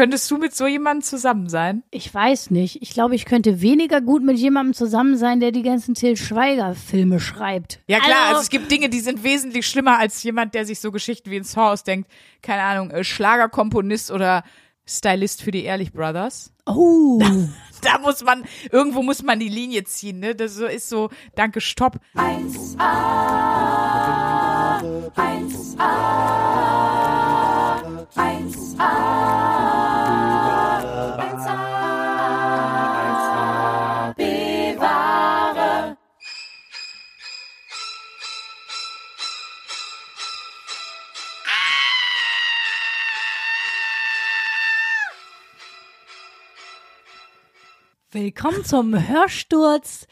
Könntest du mit so jemandem zusammen sein? Ich weiß nicht. Ich glaube, ich könnte weniger gut mit jemandem zusammen sein, der die ganzen Till Schweiger-Filme schreibt. Ja klar, also, es gibt Dinge, die sind wesentlich schlimmer als jemand, der sich so Geschichten wie in Saw ausdenkt. Keine Ahnung, äh, Schlagerkomponist oder Stylist für die Ehrlich Brothers. Oh. Da muss man, irgendwo muss man die Linie ziehen, ne? Das ist so, danke, stopp. 1A, 1A, 1A, 1A, bewahre. Willkommen zum Hörsturz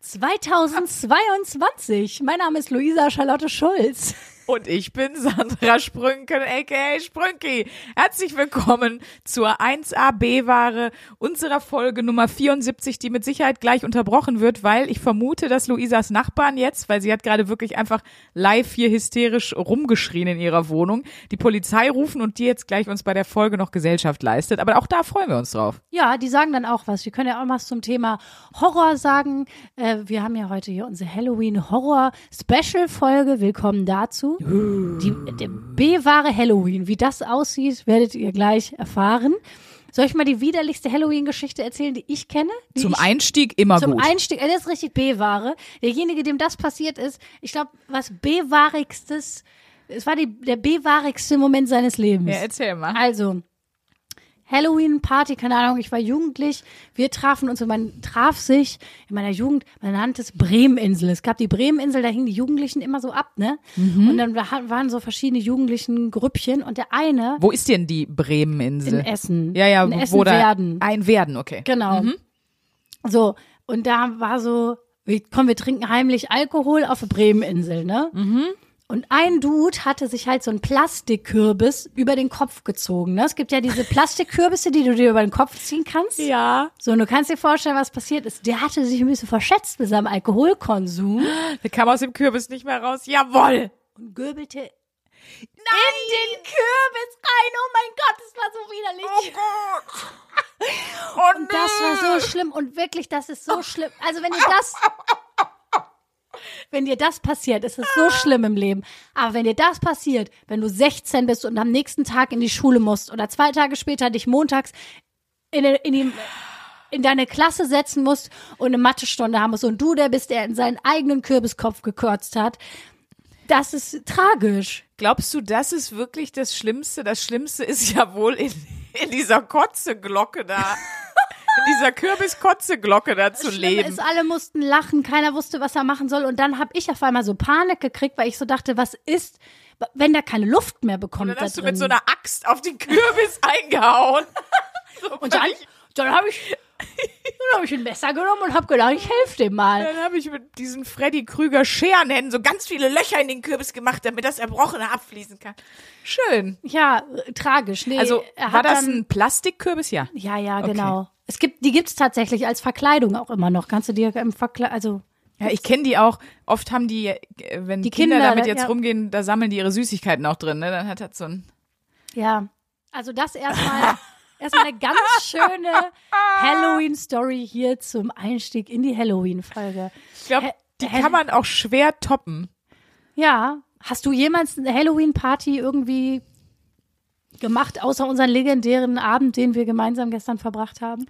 2022. Mein Name ist Luisa Charlotte Schulz. Und ich bin Sandra Sprünken, aka Sprünki. Herzlich willkommen zur 1AB-Ware unserer Folge Nummer 74, die mit Sicherheit gleich unterbrochen wird, weil ich vermute, dass Luisas Nachbarn jetzt, weil sie hat gerade wirklich einfach live hier hysterisch rumgeschrien in ihrer Wohnung, die Polizei rufen und die jetzt gleich uns bei der Folge noch Gesellschaft leistet. Aber auch da freuen wir uns drauf. Ja, die sagen dann auch was. Wir können ja auch was zum Thema Horror sagen. Äh, wir haben ja heute hier unsere Halloween-Horror-Special-Folge. Willkommen dazu. Die, der B-wahre Halloween. Wie das aussieht, werdet ihr gleich erfahren. Soll ich mal die widerlichste Halloween-Geschichte erzählen, die ich kenne? Die Zum ich, Einstieg immer Zum gut. Einstieg, äh, das ist richtig B-Ware. Derjenige, dem das passiert ist, ich glaube, was B-warigstes, es war die, der B-warigste Moment seines Lebens. ja, erzähl mal. Also, Halloween-Party, keine Ahnung, ich war jugendlich. Wir trafen uns und man traf sich in meiner Jugend, man nannte es Bremeninsel. Es gab die Bremeninsel, da hingen die Jugendlichen immer so ab, ne? Und dann wa- waren so verschiedene jugendlichen Grüppchen und der eine Wo ist denn die in Bremeninsel? Essen. Ja, ja, in wo, Essen wo da werden. ein Werden, okay. Genau. So, und da war so, komm, wir trinken heimlich Alkohol auf der Bremeninsel, ne? Und ein Dude hatte sich halt so einen Plastikkürbis über den Kopf gezogen. Ne? Es gibt ja diese Plastikkürbisse, die du dir über den Kopf ziehen kannst. Ja. So, und du kannst dir vorstellen, was passiert ist. Der hatte sich ein bisschen verschätzt mit seinem Alkoholkonsum Der kam aus dem Kürbis nicht mehr raus. Jawoll! und gürbelte in den Kürbis rein. Oh mein Gott, das war so widerlich. Oh Und das war so schlimm und wirklich, das ist so schlimm. Also wenn dir das, wenn dir das passiert, ist es so schlimm im Leben. Aber wenn dir das passiert, wenn du 16 bist und am nächsten Tag in die Schule musst oder zwei Tage später dich montags in, in, die, in deine Klasse setzen musst und eine Mathestunde haben musst und du der bist, der in seinen eigenen Kürbiskopf gekürzt hat, das ist tragisch. Glaubst du, das ist wirklich das Schlimmste? Das Schlimmste ist ja wohl in, in dieser Kotzeglocke da. In dieser Kürbiskotzeglocke da zu Schlimm leben. ist, alle mussten lachen, keiner wusste, was er machen soll. Und dann habe ich auf einmal so Panik gekriegt, weil ich so dachte, was ist, wenn der keine Luft mehr bekommt Und da dann hast du drin. mit so einer Axt auf den Kürbis eingehauen. So und dann, dann habe ich, dann hab ich ein Messer genommen und habe gedacht, ich helfe dem mal. Dann habe ich mit diesen Freddy Krüger Scherenhänden so ganz viele Löcher in den Kürbis gemacht, damit das Erbrochene abfließen kann. Schön. Ja, äh, tragisch. Nee, Also er war hat das dann, ein Plastikkürbis? Ja. Ja, ja, Okay. genau. Es gibt, die gibt's tatsächlich als Verkleidung auch immer noch. Kannst du dir im Verkleid, also Ja, ich kenne die auch. Oft haben die, äh, wenn Die Kinder, Kinder, damit da- jetzt ja. rumgehen, da sammeln die ihre Süßigkeiten auch drin. Ne? Dann hat das so ein Ja, also das erstmal erstmal eine ganz schöne Halloween-Story hier zum Einstieg in die Halloween-Folge. Ich glaube, die kann man auch schwer toppen. Ja, hast du jemals eine Halloween-Party irgendwie gemacht, außer unseren legendären Abend, den wir gemeinsam gestern verbracht haben?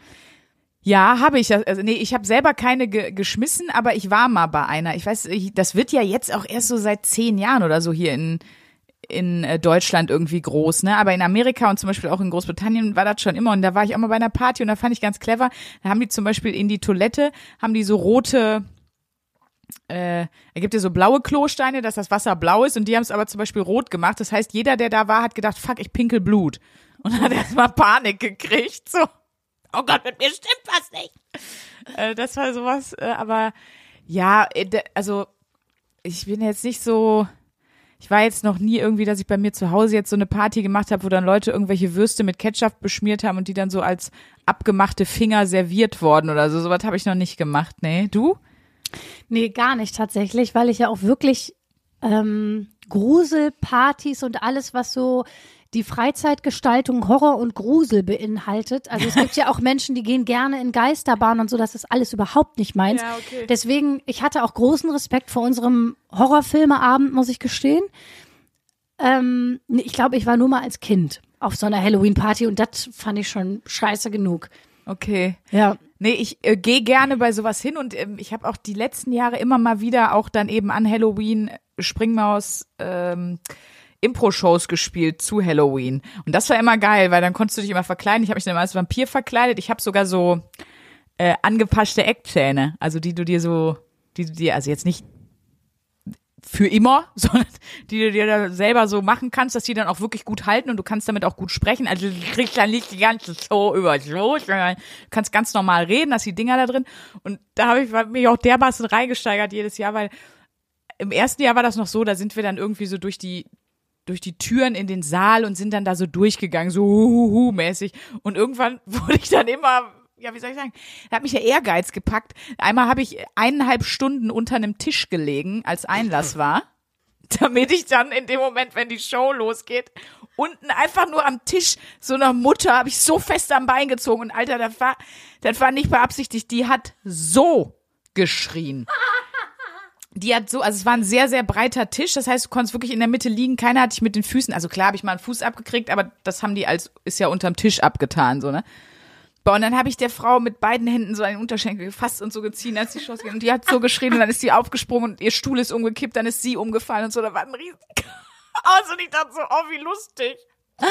Ja, habe ich. Also nee, ich habe selber keine ge geschmissen, aber ich war mal bei einer. Ich weiß, ich, das wird ja jetzt auch erst so seit zehn Jahren oder so hier in in äh, Deutschland irgendwie groß, ne? Aber in Amerika und zum Beispiel auch in Großbritannien war das schon immer. Und da war ich auch mal bei einer Party und da fand ich ganz clever. Da haben die zum Beispiel in die Toilette haben die so rote äh, er gibt dir so blaue Klosteine, dass das Wasser blau ist und die haben es aber zum Beispiel rot gemacht. Das heißt, jeder, der da war, hat gedacht, fuck, ich pinkel Blut. Und hat erstmal Panik gekriegt. So, oh Gott, mit mir stimmt was nicht. Äh, das war sowas, äh, aber ja, äh, also ich bin jetzt nicht so, ich war jetzt noch nie irgendwie, dass ich bei mir zu Hause jetzt so eine Party gemacht habe, wo dann Leute irgendwelche Würste mit Ketchup beschmiert haben und die dann so als abgemachte Finger serviert worden oder so. Sowas habe ich noch nicht gemacht. Nee, du? Nee, gar nicht tatsächlich, weil ich ja auch wirklich ähm, Gruselpartys und alles, was so die Freizeitgestaltung Horror und Grusel beinhaltet. Also es gibt ja auch Menschen, die gehen gerne in Geisterbahnen und so, das ist alles überhaupt nicht meins. Ja, okay. Deswegen, ich hatte auch großen Respekt vor unserem Horrorfilmeabend, muss ich gestehen. Ähm, ich glaube, ich war nur mal als Kind auf so einer Halloween-Party und das fand ich schon scheiße genug. Okay. Ja. Nee, ich äh, gehe gerne bei sowas hin und ähm, ich habe auch die letzten Jahre immer mal wieder auch dann eben an Halloween äh, Springmaus ähm, Impro-Shows gespielt zu Halloween. Und das war immer geil, weil dann konntest du dich immer verkleiden. Ich habe mich dann immer als Vampir verkleidet. Ich habe sogar so äh, angepasste Eckzähne, also die du dir so, die du dir, also jetzt nicht für immer, sondern die du dir da selber so machen kannst, dass die dann auch wirklich gut halten und du kannst damit auch gut sprechen. Also du kriegst dann nicht die ganze Show über so, sondern du kannst ganz normal reden, hast die Dinger da drin. Und da habe ich mich auch dermaßen reingesteigert jedes Jahr, weil im ersten Jahr war das noch so, da sind wir dann irgendwie so durch die durch die Türen in den Saal und sind dann da so durchgegangen, so huhuhu mäßig. Und irgendwann wurde ich dann immer, ja, wie soll ich sagen, da hat mich der Ehrgeiz gepackt. Einmal habe ich eineinhalb Stunden unter einem Tisch gelegen, als Einlass war, damit ich dann in dem Moment, wenn die Show losgeht, unten einfach nur am Tisch so einer Mutter habe ich so fest am Bein gezogen und Alter, das war, das war nicht beabsichtigt, die hat so geschrien. Die hat so, also es war ein sehr, sehr breiter Tisch. Das heißt, du konntest wirklich in der Mitte liegen. Keiner hat dich mit den Füßen, also klar habe ich mal einen Fuß abgekriegt, aber das haben die als, ist ja unterm Tisch abgetan, so, ne? Boah, und dann habe ich der Frau mit beiden Händen so einen Unterschenkel gefasst und so geziehen, als die Chance ging. Und die hat so geschrien und dann ist sie aufgesprungen und ihr Stuhl ist umgekippt, dann ist sie umgefallen und so. Da war ein riesen Chaos und ich dachte so, oh, wie lustig.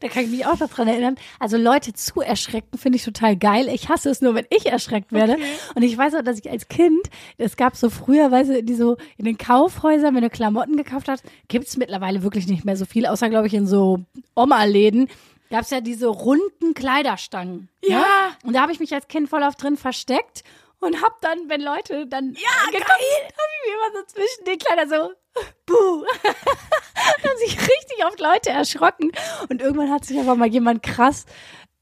Da kann ich mich auch noch dran erinnern. Also Leute zu erschrecken finde ich total geil. Ich hasse es nur, wenn ich erschreckt werde. Und ich weiß auch, dass ich als Kind, es gab so früher, weißt du, die so in den Kaufhäusern, wenn du Klamotten gekauft hast, gibt es mittlerweile wirklich nicht mehr so viel, außer glaube ich in so Oma-Läden. Gab es ja diese runden Kleiderstangen. Ja. Ne? Und da habe ich mich als Kind voll auf drin versteckt und hab dann, wenn Leute dann Ja, gekommen geil. sind, hab ich mir immer so zwischen den Kleidern so, buh. haben sich richtig oft Leute erschrocken. Und irgendwann hat sich aber mal jemand krass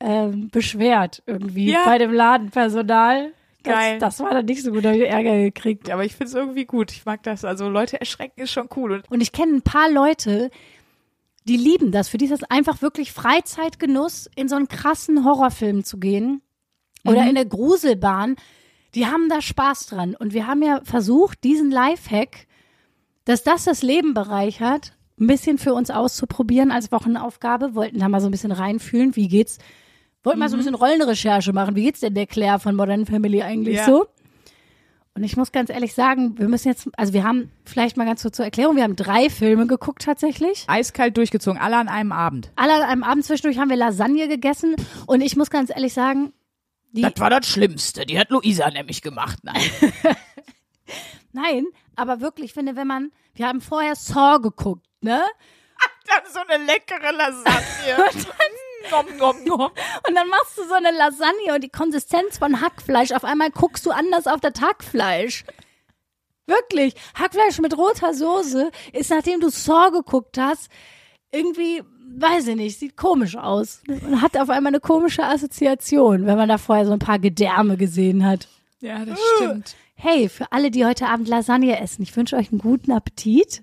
ähm, beschwert, irgendwie Ja. bei dem Ladenpersonal. Das, Geil. Das war dann nicht so gut, da hab ich Ärger gekriegt. Aber ich finde es irgendwie gut. Ich mag das. Also Leute erschrecken ist schon cool. Und ich kenne ein paar Leute, die lieben das. Für die ist das einfach wirklich Freizeitgenuss, in so einen krassen Horrorfilm zu gehen oder in der Gruselbahn. Die haben da Spaß dran. Und wir haben ja versucht, diesen Lifehack, dass das das Leben bereichert, ein bisschen für uns auszuprobieren als Wochenaufgabe. Wollten da mal so ein bisschen reinfühlen. Wie geht's? Wollten mal so ein bisschen Rollenrecherche machen. Wie geht's denn der Claire von Modern Family eigentlich Ja. so? Und ich muss ganz ehrlich sagen, wir müssen jetzt, also wir haben vielleicht mal ganz kurz zur Erklärung, wir haben drei Filme geguckt tatsächlich. eiskalt durchgezogen, alle an einem Abend. Alle an einem Abend zwischendurch haben wir Lasagne gegessen und ich muss ganz ehrlich sagen, die, Das war das Schlimmste. Die hat Luisa nämlich gemacht. Nein. nein, aber wirklich, ich finde, wenn man, wir haben vorher Saw geguckt, ne? Dann so eine leckere Lasagne. nom, nom, nom. Und dann machst du so eine Lasagne und die Konsistenz von Hackfleisch, auf einmal guckst du anders auf das Hackfleisch. Wirklich, Hackfleisch mit roter Soße ist, nachdem du Saw geguckt hast, irgendwie, weiß ich nicht, sieht komisch aus. Und hat auf einmal eine komische Assoziation, wenn man da vorher so ein paar Gedärme gesehen hat. Ja, das stimmt. Hey, für alle, die heute Abend Lasagne essen, ich wünsche euch einen guten Appetit.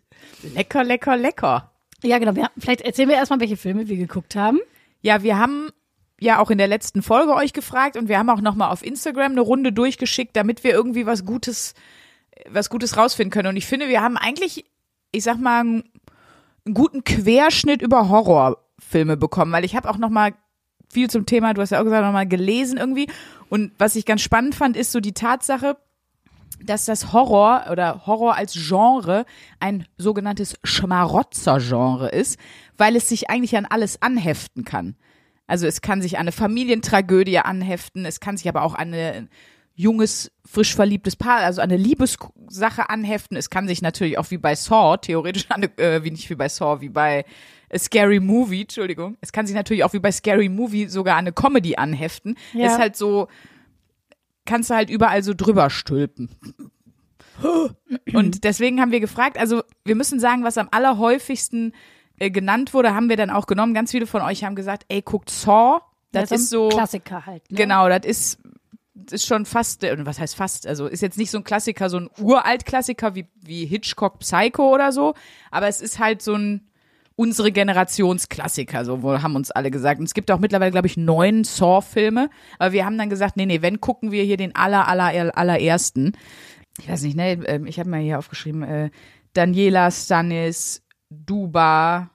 Lecker, lecker, lecker. Ja, genau. Wir, vielleicht erzählen wir erstmal, welche Filme wir geguckt haben. Ja, wir haben ja auch in der letzten Folge euch gefragt und wir haben auch nochmal auf Instagram eine Runde durchgeschickt, damit wir irgendwie was Gutes, was Gutes rausfinden können. Und ich finde, wir haben eigentlich, ich sag mal, einen, guten Querschnitt über Horrorfilme bekommen, weil ich habe auch nochmal viel zum Thema, du hast ja auch gesagt, nochmal gelesen irgendwie. Und was ich ganz spannend fand, ist so die Tatsache, dass das Horror oder Horror als Genre ein sogenanntes Schmarotzer-Genre ist, weil es sich eigentlich an alles anheften kann. Also es kann sich an eine Familientragödie anheften, es kann sich aber auch an ein junges, frisch verliebtes Paar, also an eine Liebessache anheften. Es kann sich natürlich auch wie bei Saw, theoretisch an eine, äh, wie nicht wie bei Saw, wie bei A Scary Movie, Entschuldigung. Es kann sich natürlich auch wie bei Scary Movie sogar an eine Comedy anheften. Ja. Ist halt so, kannst du halt überall so drüber stülpen. Und deswegen haben wir gefragt, also wir müssen sagen, was am allerhäufigsten äh, genannt wurde, haben wir dann auch genommen. Ganz viele von euch haben gesagt, ey, guckt Saw. Das, ein ist so, Klassiker halt. Ne? genau, das ist, das ist schon fast, äh, was heißt fast, also ist jetzt nicht so ein Klassiker, so ein Uralt-Klassiker wie, wie Hitchcock Psycho oder so, aber es ist halt so ein unsere Generationsklassiker, so haben uns alle gesagt. Und es gibt auch mittlerweile, glaube ich, neun Saw-Filme. Aber wir haben dann gesagt, nee, nee, wenn gucken wir hier den aller, aller, allerersten. Ich weiß nicht, ne, ähm, ich habe mal hier aufgeschrieben, äh, Daniela Stanis, Duba,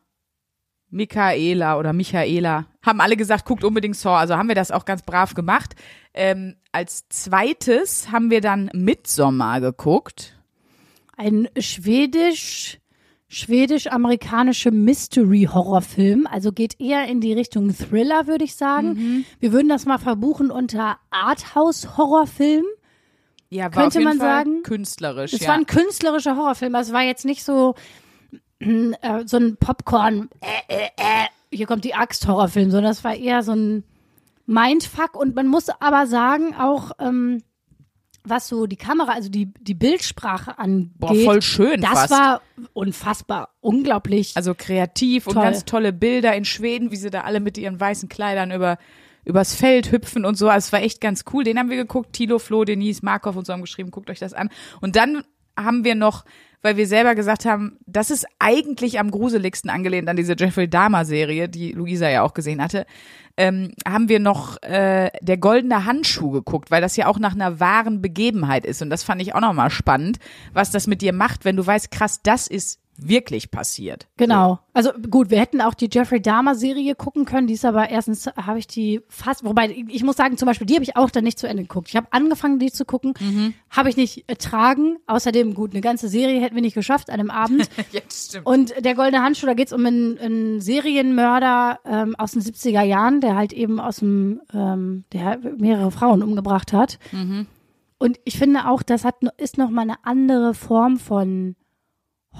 Michaela oder Michaela, haben alle gesagt, guckt unbedingt Saw. Also haben wir das auch ganz brav gemacht. Ähm, als zweites haben wir dann Midsommar geguckt. Ein schwedisch schwedisch-amerikanische Mystery-Horrorfilm, also geht eher in die Richtung Thriller, würde ich sagen. Mhm. Wir würden das mal verbuchen unter Arthouse-Horrorfilm. Ja, war Könnte man Fall sagen, künstlerisch. Es ja. war ein künstlerischer Horrorfilm, also es war jetzt nicht so äh, so ein Popcorn, äh, äh, äh, hier kommt die Axt-Horrorfilm, sondern es war eher so ein Mindfuck und man muss aber sagen, auch ähm, was so die Kamera, also die, die Bildsprache angeht, Boah, voll schön das fast. war unfassbar, unglaublich. Also kreativ und Toll. ganz tolle Bilder in Schweden, wie sie da alle mit ihren weißen Kleidern über übers Feld hüpfen und so. Also es war echt ganz cool. Den haben wir geguckt. Tilo, Flo, Denise, Markov und so haben geschrieben, guckt euch das an. Und dann haben wir noch, weil wir selber gesagt haben, das ist eigentlich am gruseligsten angelehnt an diese Jeffrey Dahmer Serie, die Luisa ja auch gesehen hatte, ähm, haben wir noch äh, der goldene Handschuh geguckt, weil das ja auch nach einer wahren Begebenheit ist. Und das fand ich auch nochmal spannend, was das mit dir macht, wenn du weißt, krass, das ist wirklich passiert. Genau. Also gut, wir hätten auch die Jeffrey Dahmer Serie gucken können. Die ist aber erstens habe ich die fast, wobei ich muss sagen, zum Beispiel die habe ich auch dann nicht zu Ende geguckt. Ich habe angefangen, die zu gucken, habe ich nicht ertragen. Außerdem gut, eine ganze Serie hätten wir nicht geschafft an einem Abend. Das stimmt. Und der Goldene Handschuh, da geht's um einen, einen Serienmörder ähm, aus den 70er Jahren, der halt eben aus dem, ähm, der mehrere Frauen umgebracht hat. Und ich finde auch, das hat ist noch mal eine andere Form von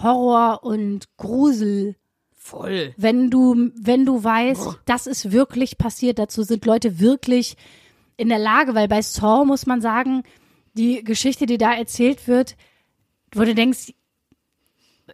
Horror und Grusel, Voll. wenn du, wenn du weißt, das ist wirklich passiert. Dazu sind Leute wirklich in der Lage, weil bei Saw muss man sagen, die Geschichte, die da erzählt wird, wo du denkst,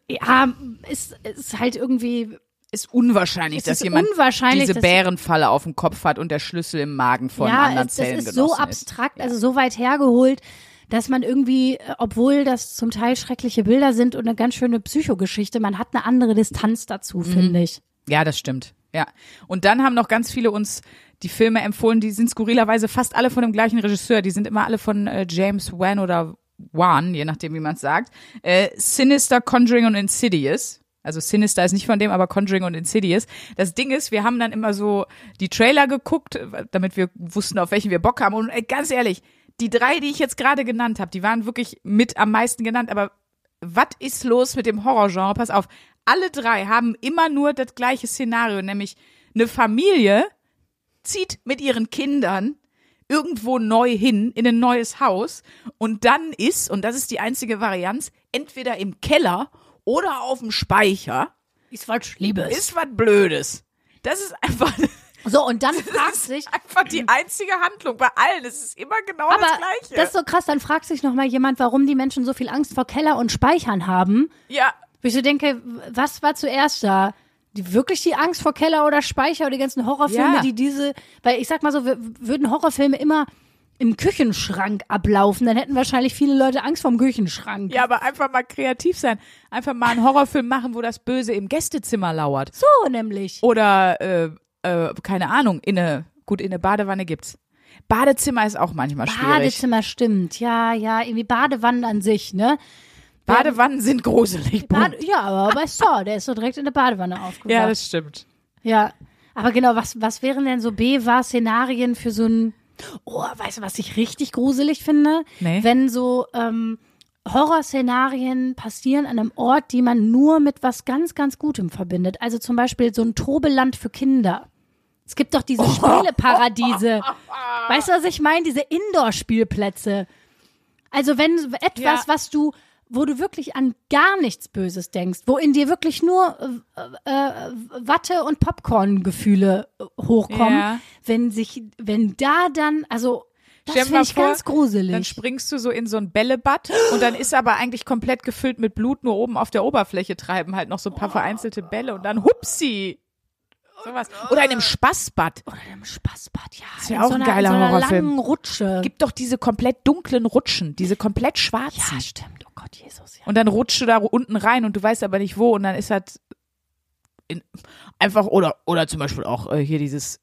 ja, ist, ist halt irgendwie Ist unwahrscheinlich, dass ist jemand unwahrscheinlich, diese Bärenfalle auf dem Kopf hat und der Schlüssel im Magen von ja, anderen es, das Zellen ist so genossen abstrakt, also so weit hergeholt, dass man irgendwie, äh, obwohl das zum Teil schreckliche Bilder sind und eine ganz schöne Psychogeschichte, man hat eine andere Distanz dazu, Mhm. finde ich. Ja, das stimmt. Ja. Und dann haben noch ganz viele uns die Filme empfohlen, die sind skurrilerweise fast alle von dem gleichen Regisseur. Die sind immer alle von äh, James Wan oder Wan, je nachdem, wie man es sagt. Äh, Sinister, Conjuring und Insidious. Also Sinister ist nicht von dem, aber Conjuring und Insidious. Das Ding ist, wir haben dann immer so die Trailer geguckt, damit wir wussten, auf welchen wir Bock haben. Und äh, ganz ehrlich, die drei, die ich jetzt gerade genannt habe, die waren wirklich mit am meisten genannt. Aber was ist los mit dem Horrorgenre? Pass auf, alle drei haben immer nur das gleiche Szenario, nämlich eine Familie zieht mit ihren Kindern irgendwo neu hin in ein neues Haus und dann ist, und das ist die einzige Varianz, entweder im Keller oder auf dem Speicher Ist was Schlimmes. ist was Blödes. Das ist einfach, So, und dann das fragt ist sich, einfach die einzige Handlung bei allen. Es ist immer genau aber das Gleiche. das ist so krass, dann fragt sich noch mal jemand, warum die Menschen so viel Angst vor Keller und Speichern haben. ja, Wo ich so denke, was war zuerst da? Die, wirklich die Angst vor Keller oder Speicher oder die ganzen Horrorfilme, Ja. die diese, weil ich sag mal so, würden Horrorfilme immer im Küchenschrank ablaufen, dann hätten wahrscheinlich viele Leute Angst vorm Küchenschrank. ja, aber einfach mal kreativ sein. Einfach mal einen Horrorfilm machen, wo das Böse im Gästezimmer lauert. So nämlich. Oder, äh, äh, keine Ahnung, in eine, gut, in eine Badewanne gibt's. Badezimmer ist auch manchmal schwierig. Badezimmer stimmt, ja, ja, irgendwie Badewannen an sich, ne? Badewannen sind gruselig. Bade, ja, aber bei Saw, der ist so direkt in der Badewanne aufgewacht. ja, das stimmt. Ja, aber genau, was, was wären denn so B-War-Szenarien für so ein, oh, weißt du, was ich richtig gruselig finde? Nee. Wenn so ähm, Horrorszenarien passieren an einem Ort, die man nur mit was ganz, ganz Gutem verbindet. Also zum Beispiel so ein Tobeland für Kinder. Es gibt doch diese Spieleparadiese. Weißt du, was ich meine? Diese Indoor-Spielplätze. Also wenn etwas, Ja. was du, wo du wirklich an gar nichts Böses denkst, wo in dir wirklich nur äh, äh, Watte und Popcorn-Gefühle hochkommen, Ja. wenn sich, wenn da dann, also das finde ich vor, ganz gruselig. Dann springst du so in so ein Bällebad und dann ist aber eigentlich komplett gefüllt mit Blut, nur oben auf der Oberfläche treiben halt noch so ein paar vereinzelte Bälle und dann hupsi. Sowas. Oder in einem Spaßbad. Oder im Spaßbad, ja. wär in auch so ein geiler in so einer Horrorfilm. langen Rutsche. Gibt doch diese komplett dunklen Rutschen, diese komplett schwarzen. ja, stimmt. Oh Gott, Jesus. Ja. Und dann rutschst du da unten rein und du weißt aber nicht wo und dann ist halt in, einfach oder oder zum Beispiel auch äh, hier dieses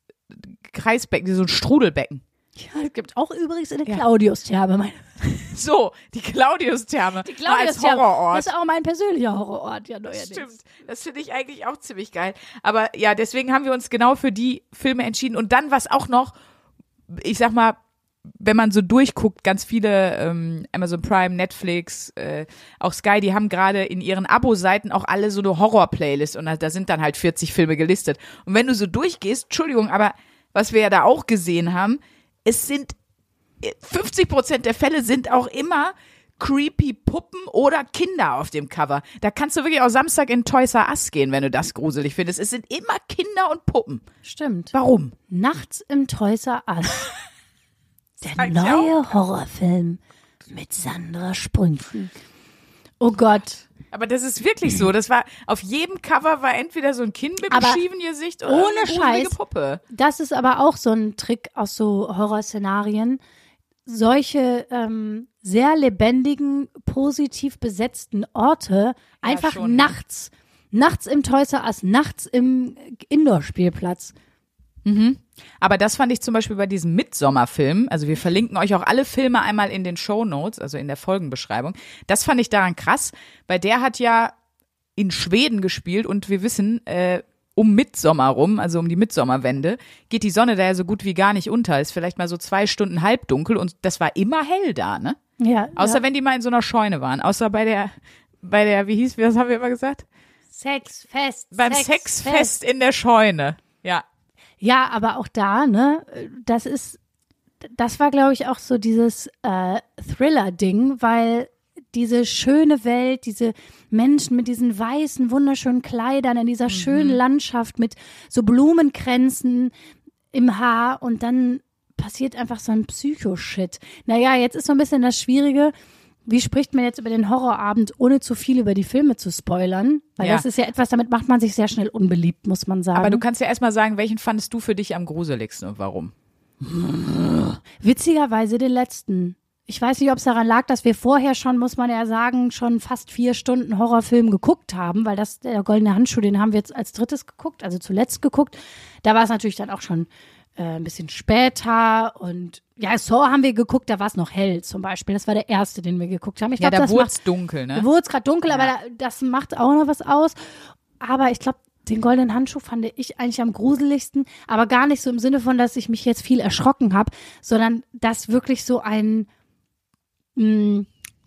Kreisbecken, so ein Strudelbecken. Ja, es gibt auch übrigens in der Ja. Claudius-Therme. So, die Claudius-Therme als Claudius-Therme. Horrorort. Das ist auch mein persönlicher Horrorort, ja, neuerdings. Stimmt, das finde ich eigentlich auch ziemlich geil. Aber ja, deswegen haben wir uns genau für die Filme entschieden. Und dann, was auch noch, ich sag mal, wenn man so durchguckt, ganz viele ähm, Amazon Prime, Netflix, äh, auch Sky, die haben gerade in ihren Abo-Seiten auch alle so eine Horror-Playlist und da, da sind dann halt 40 Filme gelistet. Und wenn du so durchgehst, Entschuldigung, aber was wir ja da auch gesehen haben, es sind äh, 50 Prozent der Fälle sind auch immer creepy Puppen oder Kinder auf dem Cover. Da kannst du wirklich auch Samstag in Toys R Us gehen, wenn du das gruselig findest. Es sind immer Kinder und Puppen. Stimmt. Warum? Nachts im Toys R Us. Der neue Horrorfilm mit Sandra Sprünken. Oh Gott. Aber das ist wirklich so. Das war auf jedem Cover war entweder so ein Kind mit einem Aber schiefen Gesicht oder ohne eine Scheiß. Puppe. Das ist aber auch so ein Trick aus so Horrorszenarien. Solche ähm, sehr lebendigen, positiv besetzten Orte einfach schon, ne? nachts. Nachts im Toys R Us, nachts im Indoor-Spielplatz. Aber das fand ich zum Beispiel bei diesem Midsommerfilm. Also wir verlinken euch auch alle Filme einmal in den Show Notes, also in der Folgenbeschreibung. Das fand ich daran krass, weil der hat ja in Schweden gespielt und wir wissen, äh, um Midsommer rum, also um die Midsommerwende, geht die Sonne da ja so gut wie gar nicht unter. Ist vielleicht mal so zwei Stunden halbdunkel und das war immer hell da, ne? Ja, Außer ja. wenn die mal in so einer Scheune waren. Außer bei der, bei der, wie hieß, was haben wir immer gesagt? Sexfest. Beim Sexfest in der Scheune. Ja. Ja, aber auch da, ne, das ist, das war, glaube ich, auch so dieses äh, Thriller-Ding, weil diese schöne Welt, diese Menschen mit diesen weißen, wunderschönen Kleidern in dieser schönen Landschaft mit so Blumenkränzen im Haar und dann passiert einfach so ein Psycho-Shit. Naja, jetzt ist so ein bisschen das Schwierige, wie spricht man jetzt über den Horrorabend, ohne zu viel über die Filme zu spoilern? Weil Ja. das ist ja etwas, damit macht man sich sehr schnell unbeliebt, muss man sagen. Aber du kannst ja erstmal sagen, welchen fandest du für dich am gruseligsten und warum? Witzigerweise den letzten. Ich weiß nicht, ob es daran lag, dass wir vorher schon, muss man ja sagen, schon fast vier Stunden Horrorfilm geguckt haben, weil das, der goldene Handschuh, den haben wir jetzt als drittes geguckt, also zuletzt geguckt. Da war es natürlich dann auch schon äh, ein bisschen später und ja, Saw haben wir geguckt, da war es noch hell zum Beispiel. Das war der erste, den wir geguckt haben. Ich Ja, glaube, da wurde es dunkel, ne? Da wurde es gerade dunkel, aber da, das macht auch noch was aus. Aber ich glaube, den goldenen Handschuh fand ich eigentlich am gruseligsten, aber gar nicht so im Sinne von, dass ich mich jetzt viel erschrocken habe, sondern dass wirklich so ein mh,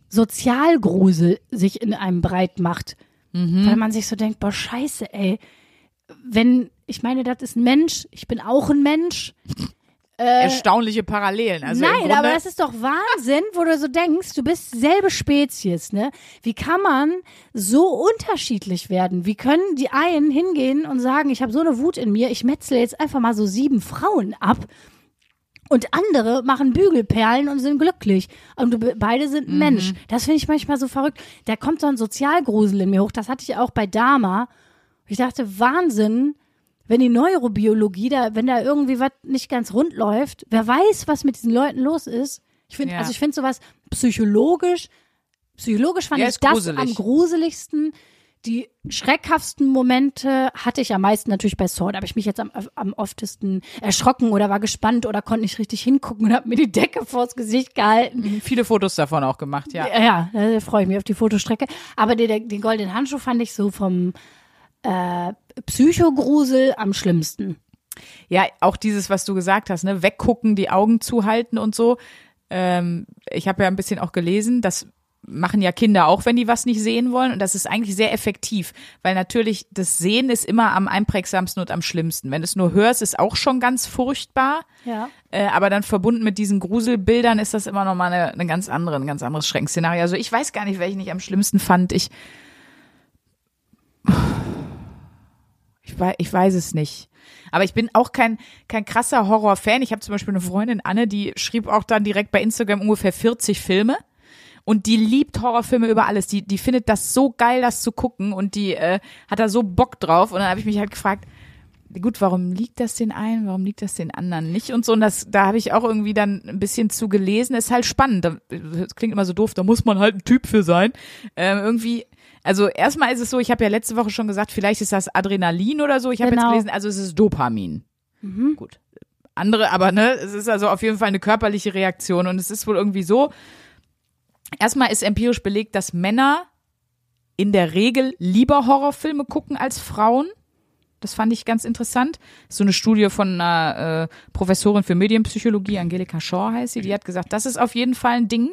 Sozialgrusel sich in einem breit macht. Weil man sich so denkt, boah, scheiße, ey. Wenn, ich meine, das ist ein Mensch, ich bin auch ein Mensch. Erstaunliche Parallelen. Also Nein, Grunde, aber das ist doch Wahnsinn, wo du so denkst, du bist selbe Spezies, ne? Wie kann man so unterschiedlich werden? Wie können die einen hingehen und sagen, ich habe so eine Wut in mir, ich metzle jetzt einfach mal so sieben Frauen ab und andere machen Bügelperlen und sind glücklich. Und du, beide sind ein Mensch. Das finde ich manchmal so verrückt. Da kommt so ein Sozialgrusel in mir hoch. Das hatte ich auch bei Dama. Ich dachte, Wahnsinn, wenn die Neurobiologie da, wenn da irgendwie was nicht ganz rund läuft, wer weiß, was mit diesen Leuten los ist. Ich finde, Ja. also ich finde sowas psychologisch, psychologisch fand Ja, ich das gruselig. am gruseligsten. Die schreckhaftsten Momente hatte ich am meisten natürlich bei Sword. Da habe ich mich jetzt am, am oftesten erschrocken oder war gespannt oder konnte nicht richtig hingucken und habe mir die Decke vors Gesicht gehalten. viele Fotos davon auch gemacht, ja. Ja, da freue ich mich auf die Fotostrecke. Aber den, den, den goldenen Handschuh fand ich so vom äh, Psychogrusel am schlimmsten. Ja, auch dieses, was du gesagt hast, ne, weggucken, die Augen zuhalten und so. Ähm, ich habe ja ein bisschen auch gelesen, das machen ja Kinder auch, wenn die was nicht sehen wollen. Und das ist eigentlich sehr effektiv, weil natürlich das Sehen ist immer am einprägsamsten und am schlimmsten. Wenn du es nur hörst, ist auch schon ganz furchtbar. Ja. Äh, aber dann verbunden mit diesen Gruselbildern ist das immer nochmal eine, eine ganz andere, ein ganz anderes Schreckensszenario. Also ich weiß gar nicht, welchen ich am schlimmsten fand. Ich, ich, weiß, ich weiß es nicht. Aber ich bin auch kein, kein krasser Horrorfan. Ich habe zum Beispiel eine Freundin, Anne, die schrieb auch dann direkt bei Instagram ungefähr 40 Filme. Und die liebt Horrorfilme über alles. Die, die findet das so geil, das zu gucken. Und die äh, hat da so Bock drauf. Und dann habe ich mich halt gefragt, gut, warum liegt das den einen, warum liegt das den anderen nicht und so. Und das, da habe ich auch irgendwie dann ein bisschen zu gelesen. Ist halt spannend. Da- Das klingt immer so doof, da muss man halt ein Typ für sein. Ähm, irgendwie, Also erstmal ist es so, ich habe ja letzte Woche schon gesagt, vielleicht ist das Adrenalin oder so. Ich habe Genau. jetzt gelesen, also es ist Dopamin. Gut. Andere, aber ne, es ist also auf jeden Fall eine körperliche Reaktion und es ist wohl irgendwie so. Erstmal ist empirisch belegt, dass Männer in der Regel lieber Horrorfilme gucken als Frauen. Das fand ich ganz interessant. So eine Studie von einer äh, Professorin für Medienpsychologie, Angelika Shaw heißt sie, die hat gesagt, das ist auf jeden Fall ein Ding.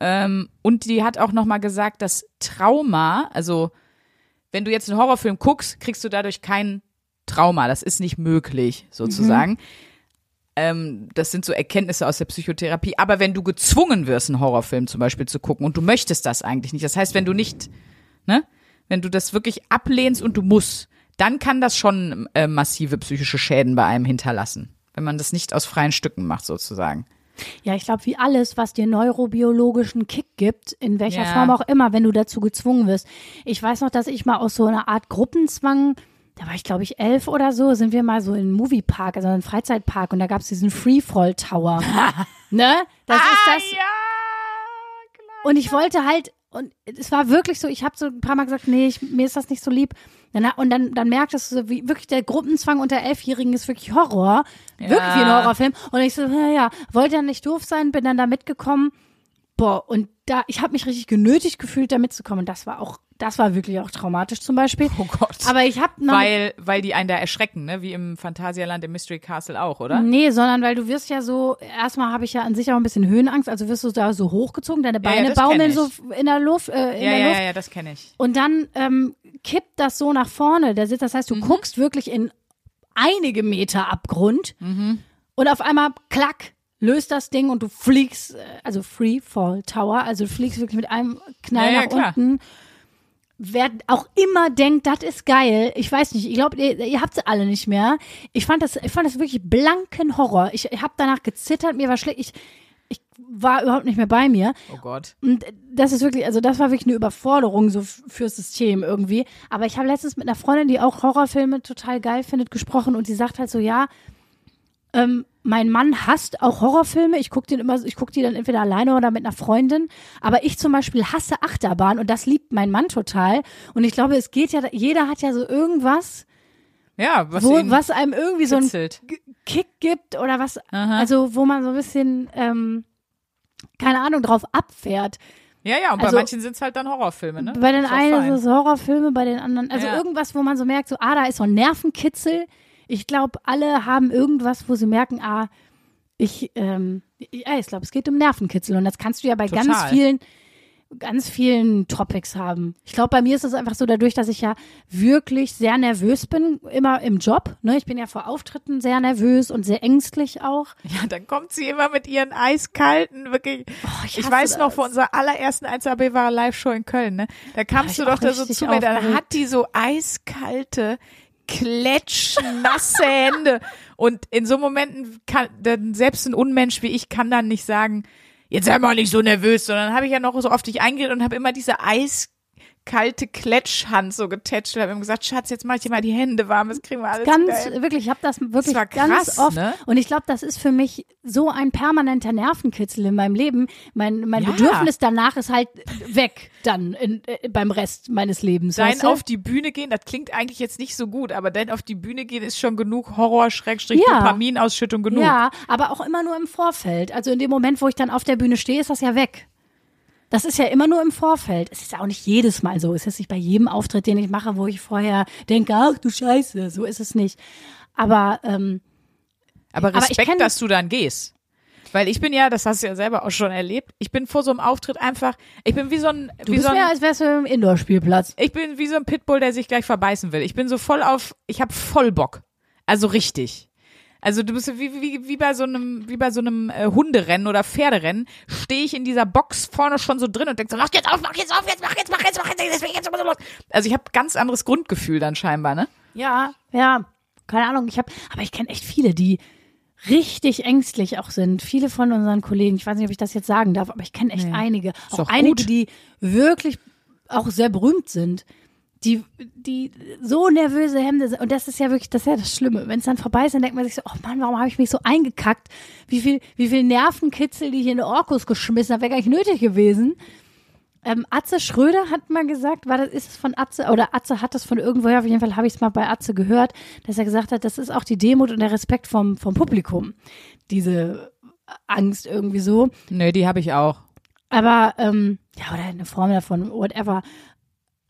Ähm, und die hat auch nochmal gesagt, dass Trauma, also wenn du jetzt einen Horrorfilm guckst, kriegst du dadurch kein Trauma. Das ist nicht möglich, sozusagen. Ähm, das sind so Erkenntnisse aus der Psychotherapie. Aber wenn du gezwungen wirst, einen Horrorfilm zum Beispiel zu gucken und du möchtest das eigentlich nicht, das heißt, wenn du nicht, ne, wenn du das wirklich ablehnst und du musst, dann kann das schon äh, massive psychische Schäden bei einem hinterlassen. Wenn man das nicht aus freien Stücken macht, sozusagen. Ja, ich glaube, wie alles, was dir neurobiologischen Kick gibt, in welcher Ja. Form auch immer, wenn du dazu gezwungen wirst. Ich weiß noch, dass ich mal aus so einer Art Gruppenzwang, da war ich glaube ich elf oder so, sind wir mal so in einen Moviepark, also einen Freizeitpark und da gab es diesen Freefall Tower. ne? Das ist das. Und ich wollte halt, und es war wirklich so, ich habe so ein paar Mal gesagt, nee, ich, mir ist das nicht so lieb. Und dann, dann merktest du so, wie wirklich der Gruppenzwang unter Elfjährigen ist wirklich Horror. Wirklich wie ein Horrorfilm. Und ich so, ja, ja, wollte dann nicht doof sein, bin dann da mitgekommen. Boah, und da, ich habe mich richtig genötigt gefühlt, da mitzukommen. Und das war auch, das war wirklich auch traumatisch zum Beispiel. Oh Gott. Aber ich habe noch. weil, weil die einen da erschrecken, ne? Wie im Phantasialand im Mystery Castle auch, oder? Nee, sondern weil du wirst ja so, erstmal habe ich ja an sich auch ein bisschen Höhenangst, also wirst du da so hochgezogen, deine Ja, ja, Beine das kenn baumeln so in der Luft, äh, in Ja, der ja, Luft. ja, ja, das kenne ich. Und dann ähm, kippt das so nach vorne, der Sitz. Das heißt, du Mhm. guckst wirklich in einige Meter Abgrund Mhm. und auf einmal klack löst das Ding und du fliegst, äh, also Free Fall Tower, also du fliegst wirklich mit einem Knall Ja, ja, nach klar. Wer auch immer denkt, das ist geil, ich weiß nicht, ich glaube, ihr, ihr habt sie alle nicht mehr. Ich fand das, ich fand das wirklich blanken Horror. Ich, ich habe danach gezittert, mir war schlecht, ich, ich war überhaupt nicht mehr bei mir. Oh Gott. Und das ist wirklich, also das war wirklich eine Überforderung so fürs System irgendwie. Aber ich habe letztens mit einer Freundin, die auch Horrorfilme total geil findet, gesprochen und die sagt halt so, ja, ähm, mein Mann hasst auch Horrorfilme. Ich gucke den immer, ich gucke die dann entweder alleine oder mit einer Freundin. Aber ich zum Beispiel hasse Achterbahn und das liebt mein Mann total. Und ich glaube, es geht ja, jeder hat ja so irgendwas, Ja, was, wo, was einem irgendwie so ein kitzelt. Kick gibt oder was, Aha. also wo man so ein bisschen, ähm, keine Ahnung, drauf abfährt. Ja, ja, und also- bei manchen sind es halt dann Horrorfilme, ne? Bei den einen ist es Horrorfilme, bei den anderen, also Ja. irgendwas, wo man so merkt, so, ah, da ist so ein Nervenkitzel. Ich glaube, alle haben irgendwas, wo sie merken, ah, ich, ähm, ja, ich glaube, es geht um Nervenkitzel und das kannst du ja bei ganz Total. vielen, ganz vielen Topics haben. Ich glaube, bei mir ist es einfach so, dadurch, dass ich ja wirklich sehr nervös bin, immer im Job. Ne? Ich bin ja vor Auftritten sehr nervös und sehr ängstlich auch. Ja, dann kommt sie immer mit ihren eiskalten, wirklich. Oh, ich ich weiß noch das. von unserer allerersten 1AB war Live-Show in Köln, ne? Da kamst du doch da so zu mir, dann hat die so eiskalte, klatschnasse Hände. Und in so Momenten kann, dann selbst ein Unmensch wie ich kann dann nicht sagen, jetzt sei mal nicht so nervös, sondern habe ich ja noch so oft dich eingeredet und habe immer diese eiskalte Kletschhand so getätschelt, habe ihm gesagt, Schatz, jetzt mach ich dir mal die Hände warm, das kriegen wir alles ganz, wieder wirklich, ich habe das wirklich ganz krass, oft. ne? Und ich glaube, das ist für mich so ein permanenter Nervenkitzel in meinem Leben. Mein, mein Ja. Bedürfnis danach ist halt weg dann in, äh, beim Rest meines Lebens. Dein weißt du? auf die Bühne gehen, das klingt eigentlich jetzt nicht so gut, aber dein auf die Bühne gehen ist schon genug Horror, Schrägstrich, Ja. Dopaminausschüttung genug. Ja, aber auch immer nur im Vorfeld. Also in dem Moment, wo ich dann auf der Bühne stehe, ist das ja weg. Das ist ja immer nur im Vorfeld. Es ist auch nicht jedes Mal so. Es ist nicht bei jedem Auftritt, den ich mache, wo ich vorher denke, ach du Scheiße, so ist es nicht. Aber ähm, Aber Aber ich Respekt, kenn- dass du dann gehst. Weil ich bin ja, das hast du ja selber auch schon erlebt, ich bin vor so einem Auftritt einfach, ich bin wie so ein, du wie bist so mehr, ein, als wärst du im Indoor-Spielplatz. ich bin wie so ein Pitbull, der sich gleich verbeißen will. Ich bin so voll auf, ich habe voll Bock. Also richtig. Also du bist wie, wie, wie bei so einem, wie bei so einem äh, Hunderennen oder Pferderennen, stehe ich in dieser Box vorne schon so drin und denk so, mach jetzt auf, mach jetzt auf, jetzt mach jetzt, mach jetzt, mach jetzt, deswegen jetzt, los. Also ich habe ganz anderes Grundgefühl dann scheinbar, ne? Ja, ja, keine Ahnung. Ich habe, aber ich kenne echt viele, die richtig ängstlich auch sind. Viele von unseren Kollegen. Ich weiß nicht, ob ich das jetzt sagen darf, aber ich kenne echt Nee. einige. Auch doch einige, gut. die wirklich auch sehr berühmt sind. Die, die so nervöse Hemden sind. Und das ist ja wirklich, das ist ja das Schlimme. Wenn es dann vorbei ist, dann denkt man sich so, oh Mann, warum habe ich mich so eingekackt? Wie viel, wie viel Nervenkitzel, die ich in den Orkus geschmissen habe, wäre gar nicht nötig gewesen. Ähm, Atze Schröder hat mal gesagt, war das, ist es von Atze, oder Atze hat es von irgendwoher, auf jeden Fall habe ich es mal bei Atze gehört, dass er gesagt hat, das ist auch die Demut und der Respekt vom, vom Publikum. Diese Angst irgendwie so. Nö, die habe ich auch. Aber, ähm, ja, oder eine Form davon, whatever.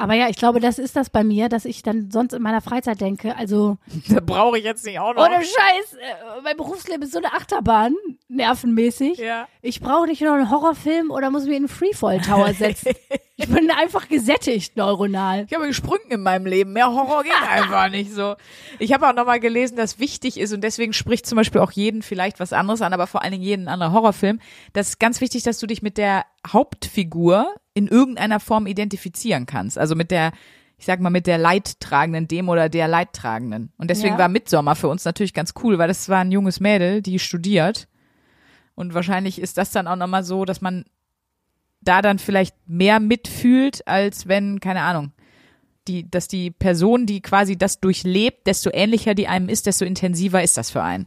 Aber ja, ich glaube, das ist das bei mir, dass ich dann sonst in meiner Freizeit denke, also Da brauche ich jetzt nicht auch noch. ohne Scheiß, äh, mein Berufsleben ist so eine Achterbahn, nervenmäßig. Ja. Ich brauche nicht noch einen Horrorfilm oder muss mich in einen Freefall Tower setzen. ich bin einfach gesättigt neuronal. Ich habe gesprungen in meinem Leben. Mehr Horror geht einfach nicht so. Ich habe auch nochmal gelesen, dass wichtig ist und deswegen spricht zum Beispiel auch jeden vielleicht was anderes an, aber vor allen Dingen jeden anderen Horrorfilm. Das ist ganz wichtig, dass du dich mit der Hauptfigur in irgendeiner Form identifizieren kannst. Also mit der, ich sag mal, mit der Leidtragenden, dem oder der Leidtragenden. Und deswegen Ja. war Midsommer für uns natürlich ganz cool, weil das war ein junges Mädel, die studiert. Und wahrscheinlich ist das dann auch nochmal so, dass man da dann vielleicht mehr mitfühlt, als wenn, keine Ahnung, die, dass die Person, die quasi das durchlebt, desto ähnlicher die einem ist, desto intensiver ist das für einen.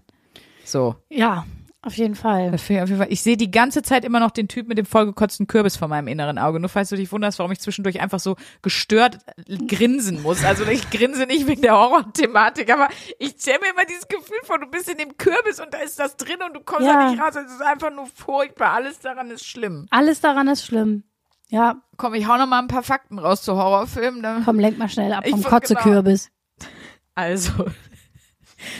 So. Ja, auf jeden Fall. Auf jeden Fall. Ich sehe die ganze Zeit immer noch den Typ mit dem vollgekotzten Kürbis vor meinem inneren Auge. Nur falls du dich wunderst, warum ich zwischendurch einfach so gestört grinsen muss. Also ich grinse nicht wegen der Horror-Thematik, aber ich stelle mir immer dieses Gefühl vor, du bist in dem Kürbis und da ist das drin und du kommst Ja. da nicht raus. Es ist einfach nur furchtbar. Alles daran ist schlimm. Alles daran ist schlimm. Ja, Komm, ich hau noch mal ein paar Fakten raus zu Horrorfilmen. Komm, lenk mal schnell ab vom Kotzekürbis. Also,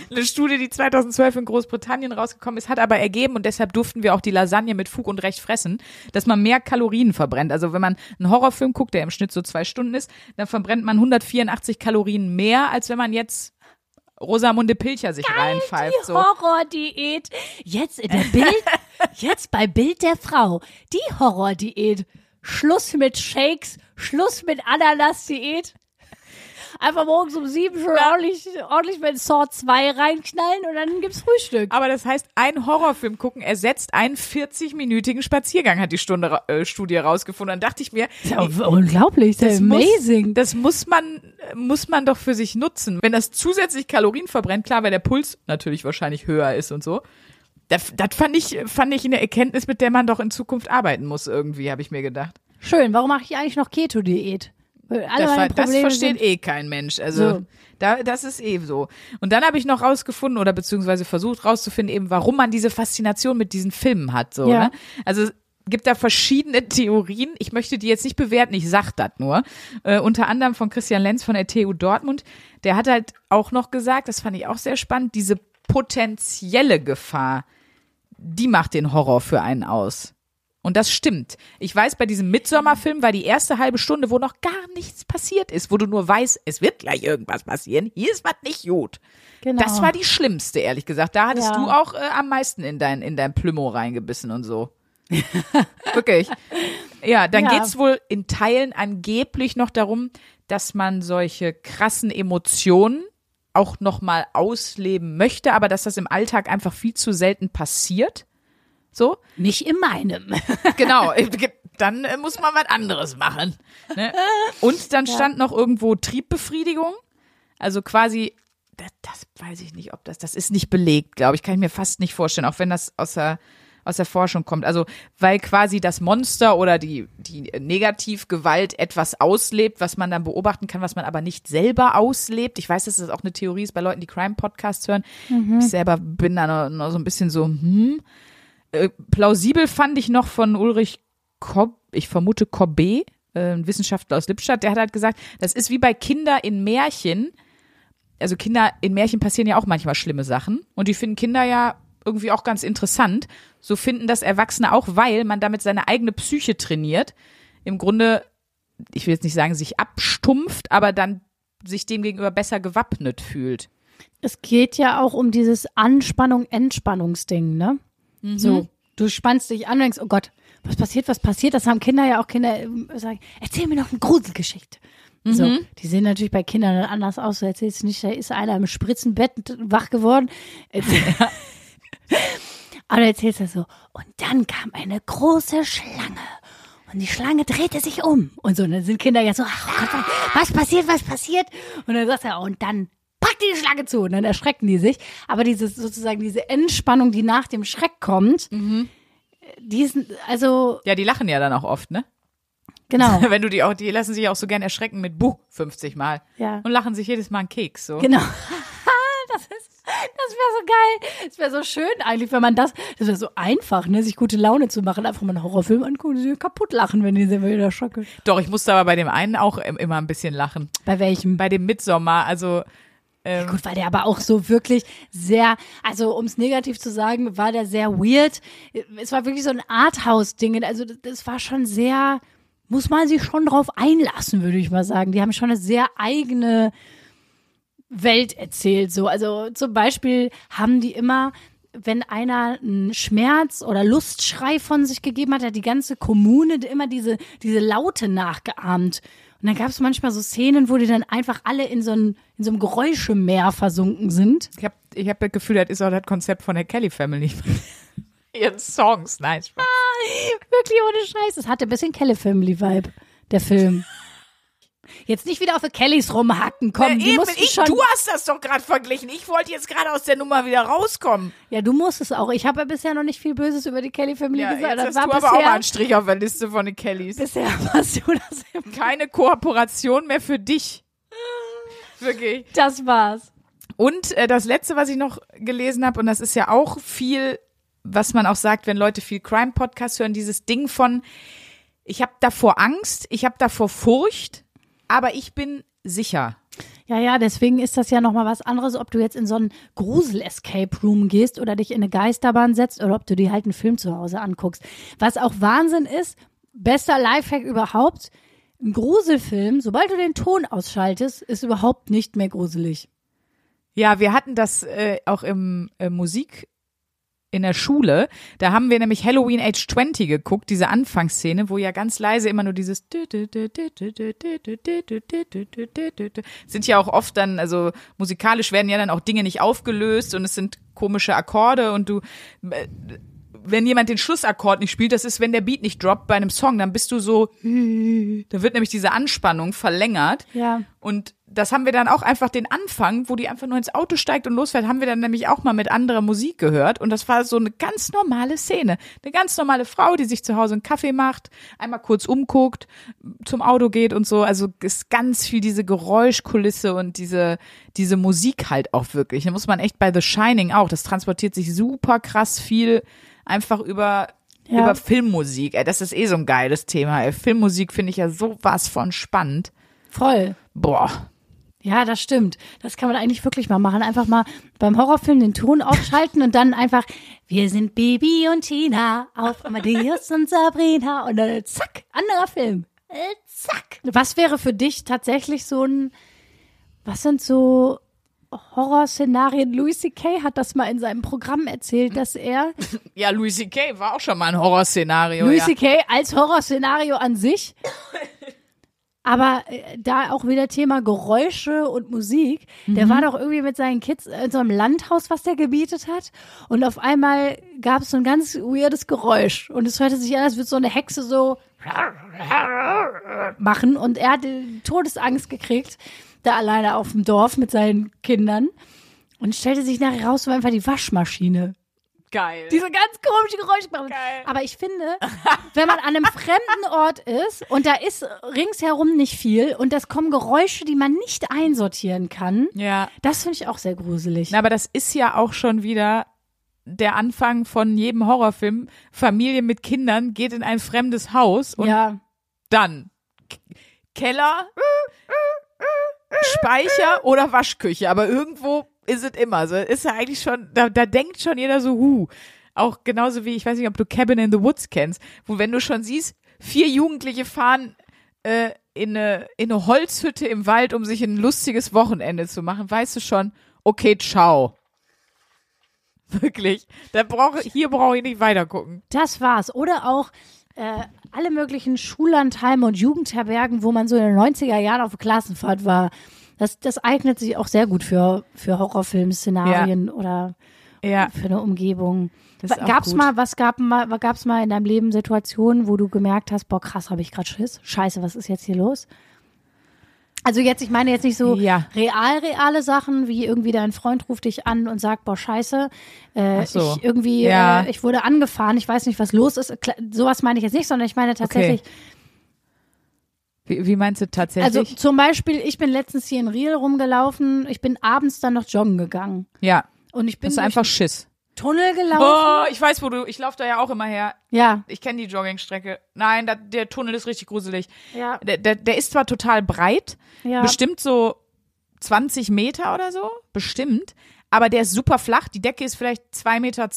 eine Studie, die 2012 in Großbritannien rausgekommen ist, hat aber ergeben, und deshalb durften wir auch die Lasagne mit Fug und Recht fressen, dass man mehr Kalorien verbrennt. Also wenn man einen Horrorfilm guckt, der im Schnitt so zwei Stunden ist, dann verbrennt man 184 Kalorien mehr, als wenn man jetzt Rosamunde Pilcher sich reinpfeift. Die So. Horrordiät. Jetzt in der Bild, jetzt bei Bild der Frau. Die Horrordiät. Schluss mit Shakes, Schluss mit Ananas-Diät. Einfach morgens um sieben schon ordentlich, ordentlich mit Saw 2 reinknallen und dann gibt's Frühstück. Aber das heißt, ein Horrorfilm gucken ersetzt einen 40-minütigen Spaziergang, hat die Stunde, äh, Studie rausgefunden. Dann dachte ich mir, Ja, unglaublich, das ist amazing. Muss, das muss man, muss man doch für sich nutzen. Wenn das zusätzlich Kalorien verbrennt, klar, weil der Puls natürlich wahrscheinlich höher ist und so. Das, das fand ich, fand ich eine Erkenntnis, mit der man doch in Zukunft arbeiten muss, irgendwie, habe ich mir gedacht. Schön, warum mache ich eigentlich noch Keto-Diät? Weil Alle Das, ver- das versteht eh kein Mensch. Also So. da, das ist eh so. Und dann habe ich noch rausgefunden oder beziehungsweise versucht rauszufinden, eben, warum man diese Faszination mit diesen Filmen hat. So, Ja. ne? Also es gibt da verschiedene Theorien. Ich möchte die jetzt nicht bewerten, ich sag das nur. Äh, unter anderem von Christian Lenz von der TU Dortmund. Der hat halt auch noch gesagt, das fand ich auch sehr spannend, diese potenzielle Gefahr, die macht den Horror für einen aus. Und das stimmt. Ich weiß, bei diesem Midsommerfilm war die erste halbe Stunde, wo noch gar nichts passiert ist, wo du nur weißt, es wird gleich irgendwas passieren. Hier ist was nicht gut. Genau. Das war die schlimmste, ehrlich gesagt. Da hattest Ja. du auch äh, am meisten in dein, in dein Plümo reingebissen und so. Wirklich. Ja, dann Ja. geht's wohl in Teilen angeblich noch darum, dass man solche krassen Emotionen auch noch mal ausleben möchte, aber dass das im Alltag einfach viel zu selten passiert. So, Nicht in meinem. genau. Dann äh, muss man was anderes machen. Ne? Und dann stand noch irgendwo Triebbefriedigung. Also quasi, das, das weiß ich nicht, ob das, das ist nicht belegt, glaube ich, kann ich mir fast nicht vorstellen, auch wenn das aus der, aus der Forschung kommt. Also, weil quasi das Monster oder die, die Negativgewalt etwas auslebt, was man dann beobachten kann, was man aber nicht selber auslebt. Ich weiß, dass das auch eine Theorie ist bei Leuten, die Crime-Podcasts hören. Ich selber bin da noch, noch so ein bisschen so, hm. Äh, plausibel fand ich noch von Ulrich Kob, ich vermute Cobbé, äh, Wissenschaftler aus Lippstadt, der hat halt gesagt, das ist wie bei Kinder in Märchen. Also Kinder in Märchen passieren ja auch manchmal schlimme Sachen und die finden Kinder ja irgendwie auch ganz interessant. So finden das Erwachsene auch, weil man damit seine eigene Psyche trainiert. Im Grunde, ich will jetzt nicht sagen, sich abstumpft, aber dann sich dem gegenüber besser gewappnet fühlt. Es geht ja auch um dieses Anspannung-Entspannungsding, ne? So, du spannst dich an und denkst, oh Gott, was passiert, was passiert? Das haben Kinder ja auch Kinder ähm, sagen, erzähl mir noch eine Gruselgeschichte. So, die sehen natürlich bei Kindern dann anders aus. Du erzählst nicht, da ist einer im Spritzenbett wach geworden. Aber du erzählst du so, und dann kam eine große Schlange. Und die Schlange drehte sich um. Und so, und dann sind Kinder ja so, ach Gott, was passiert, was passiert? Und dann sagt er, und dann packt die Schlange zu. Und dann erschrecken die sich. Aber dieses, sozusagen, diese Entspannung, die nach dem Schreck kommt, die sind, also, Ja, die lachen ja dann auch oft, ne? Genau. Wenn du die auch, die lassen sich auch so gern erschrecken mit Buh 50 Mal. Ja. Und lachen sich jedes Mal einen Keks, so. Genau. das ist, das wäre so geil. Das wäre so schön eigentlich, wenn man das, das wäre so einfach, ne, sich gute Laune zu machen. Einfach mal einen Horrorfilm angucken sich kaputt lachen, wenn die sind wieder schocke. Doch, ich musste aber bei dem einen auch im- immer ein bisschen lachen. Bei welchem? Bei dem Midsommer, also, ähm, Gut, weil der aber auch so wirklich sehr, also um es negativ zu sagen, war der sehr weird. Es war wirklich so ein Arthouse-Ding. Also das, das war schon sehr, muss man sich schon drauf einlassen, würde ich mal sagen. Die haben schon eine sehr eigene Welt erzählt. So, also zum Beispiel haben die immer, wenn einer einen Schmerz oder Lustschrei von sich gegeben hat, hat die ganze Kommune immer diese diese Laute nachgeahmt. Und dann gab es manchmal so Szenen, wo die dann einfach alle in so, ein, in so einem Geräuschemeer versunken sind. ich habe ich hab das Gefühl, das ist auch das Konzept von der Kelly Family. Ihren Songs, nice. Spaß. Wirklich ohne Scheiß. Es hatte ein bisschen Kelly Family Vibe, der Film. Jetzt nicht wieder auf die Kellys rumhacken, komm, Ja, die eben, ich, schon. du hast das doch gerade verglichen. Ich wollte jetzt gerade aus der Nummer wieder rauskommen. Ja, du musst es auch. Ich habe ja bisher noch nicht viel Böses über die Kelly Family Ja, gesagt. jetzt Das hast war du aber auch mal bisher, einen Strich auf der Liste von den Kellys. bisher warst du das. im- Keine Kooperation mehr für dich. Wirklich. Das war's. Und äh, das letzte, was ich noch gelesen habe, und das ist ja auch viel, was man auch sagt, wenn Leute viel Crime-Podcast hören, dieses Ding von, ich habe davor Angst, ich habe davor Furcht, aber ich bin sicher. Ja, ja, deswegen ist das ja nochmal was anderes, ob du jetzt in so einen Grusel-Escape-Room gehst oder dich in eine Geisterbahn setzt oder ob du dir halt einen Film zu Hause anguckst. Was auch Wahnsinn ist, bester Lifehack überhaupt, ein Gruselfilm, sobald du den Ton ausschaltest, ist überhaupt nicht mehr gruselig. Ja, wir hatten das äh, auch im äh, Musik in der Schule. Da haben wir nämlich Halloween Age 20 geguckt, diese Anfangsszene, wo ja ganz leise immer nur dieses sind ja auch oft dann, also musikalisch werden ja dann auch Dinge nicht aufgelöst und es sind komische Akkorde und du äh, wenn jemand den Schlussakkord nicht spielt, das ist, wenn der Beat nicht droppt bei einem Song, dann bist du so, da wird nämlich diese Anspannung verlängert. Ja. Und das haben wir dann auch einfach den Anfang, wo die einfach nur ins Auto steigt und losfährt, haben wir dann nämlich auch mal mit anderer Musik gehört. Und das war so eine ganz normale Szene. Eine ganz normale Frau, die sich zu Hause einen Kaffee macht, einmal kurz umguckt, zum Auto geht und so. Also ist ganz viel diese Geräuschkulisse und diese, diese Musik halt auch wirklich. Da muss man echt bei The Shining auch. Das transportiert sich super krass viel einfach über Ja. über Filmmusik. Ey, das ist eh so ein geiles Thema. Ey. Filmmusik finde ich ja sowas von spannend. Voll. Boah. Ja, das stimmt. Das kann man eigentlich wirklich mal machen. Einfach mal beim Horrorfilm den Ton aufschalten und dann einfach, wir sind Baby und Tina auf Amadeus und Sabrina und dann zack, anderer Film. Äh, zack. Was wäre für dich tatsächlich so ein, was sind so Horrorszenarien? Louis C.K. hat das mal in seinem Programm erzählt, dass er Ja, Louis C.K. war auch schon mal ein Horrorszenario. Louis ja. C.K. als Horrorszenario an sich. Aber äh, da auch wieder Thema Geräusche und Musik. Der war doch irgendwie mit seinen Kids in so einem Landhaus, was der gebietet hat. Und auf einmal gab es so ein ganz weirdes Geräusch. Und es hörte sich an, als würde so eine Hexe so machen. Und er hatte Todesangst gekriegt, da alleine auf dem Dorf mit seinen Kindern. Und stellte sich nachher raus, war einfach die Waschmaschine Geil. diese ganz komische Geräusche machen. Geil. Aber ich finde, wenn man an einem fremden Ort ist und da ist ringsherum nicht viel und es kommen Geräusche, die man nicht einsortieren kann, ja. das finde ich auch sehr gruselig. Na, aber das ist ja auch schon wieder der Anfang von jedem Horrorfilm. Familie mit Kindern geht in ein fremdes Haus und ja, dann K Keller, Speicher oder Waschküche. Aber irgendwo ist es immer. So ist ja eigentlich schon, da, da denkt schon jeder so, hu. Auch genauso wie, ich weiß nicht, ob du Cabin in the Woods kennst, wo wenn du schon siehst, vier Jugendliche fahren äh, in, eine, in eine Holzhütte im Wald, um sich ein lustiges Wochenende zu machen, weißt du schon, okay, ciao. Wirklich. Da brauche hier brauche ich nicht weiter gucken. das war's. Oder auch äh, alle möglichen Schullandheime und Jugendherbergen, wo man so in den 90er Jahren auf Klassenfahrt war. Das, das eignet sich auch sehr gut für, für Horrorfilm-Szenarien oder Ja. für eine Umgebung. Gab's gut. mal, was gab mal, gab's mal in deinem Leben Situationen, wo du gemerkt hast, boah krass, habe ich gerade Schiss? Scheiße, was ist jetzt hier los? Also jetzt, ich meine jetzt nicht so Ja. real, reale Sachen, wie irgendwie dein Freund ruft dich an und sagt, boah scheiße, äh, so. ich irgendwie, Ja. äh, ich wurde angefahren, ich weiß nicht, was los ist. Kla- Sowas meine ich jetzt nicht, sondern ich meine tatsächlich Wie, wie meinst du tatsächlich? Also zum Beispiel, ich bin letztens hier in Riel rumgelaufen, ich bin abends dann noch joggen gegangen. ja, Und ich bin du durch einfach Schiss. Tunnel gelaufen. Oh, ich weiß, wo du, ich laufe da ja auch immer her. Ja, Ich kenne die Joggingstrecke. Nein, da, der Tunnel ist richtig gruselig. ja, Der, der, der ist zwar total breit, ja. bestimmt so 20 Meter oder so, bestimmt, aber der ist super flach. Die Decke ist vielleicht 2,20 Meter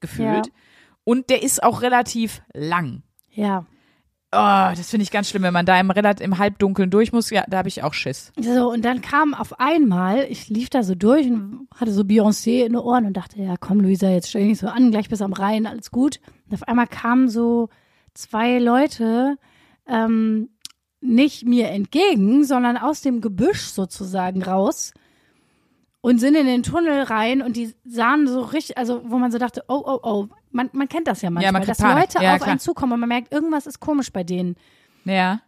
gefühlt. Ja. Und der ist auch relativ lang. Ja. Oh, das finde ich ganz schlimm, wenn man da im, relat- im Halbdunkeln durch muss. Ja, da habe ich auch Schiss. So, und dann kam auf einmal, ich lief da so durch und hatte so Beyoncé in den Ohren und dachte, ja komm Luisa, jetzt stell dich so an, gleich bis am Rhein, alles gut. Und auf einmal kamen so zwei Leute, ähm, nicht mir entgegen, sondern aus dem Gebüsch sozusagen raus und sind in den Tunnel rein und die sahen so richtig, also wo man so dachte, oh, oh, oh, man, man kennt das ja manchmal, man kriegt dass Panik. Leute Ja, auf klar. einen zukommen und man merkt, irgendwas ist komisch bei denen. Ja.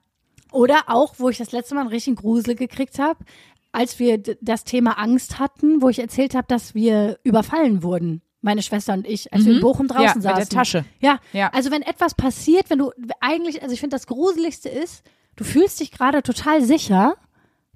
Oder auch, wo ich das letzte Mal einen richtigen Grusel gekriegt habe, als wir das Thema Angst hatten, wo ich erzählt habe, dass wir überfallen wurden, meine Schwester und ich, als wir in Bochum draußen Mhm. Ja, mit saßen. der Tasche. Ja, Ja. also wenn etwas passiert, wenn du eigentlich, also ich finde das Gruseligste ist, du fühlst dich gerade total sicher,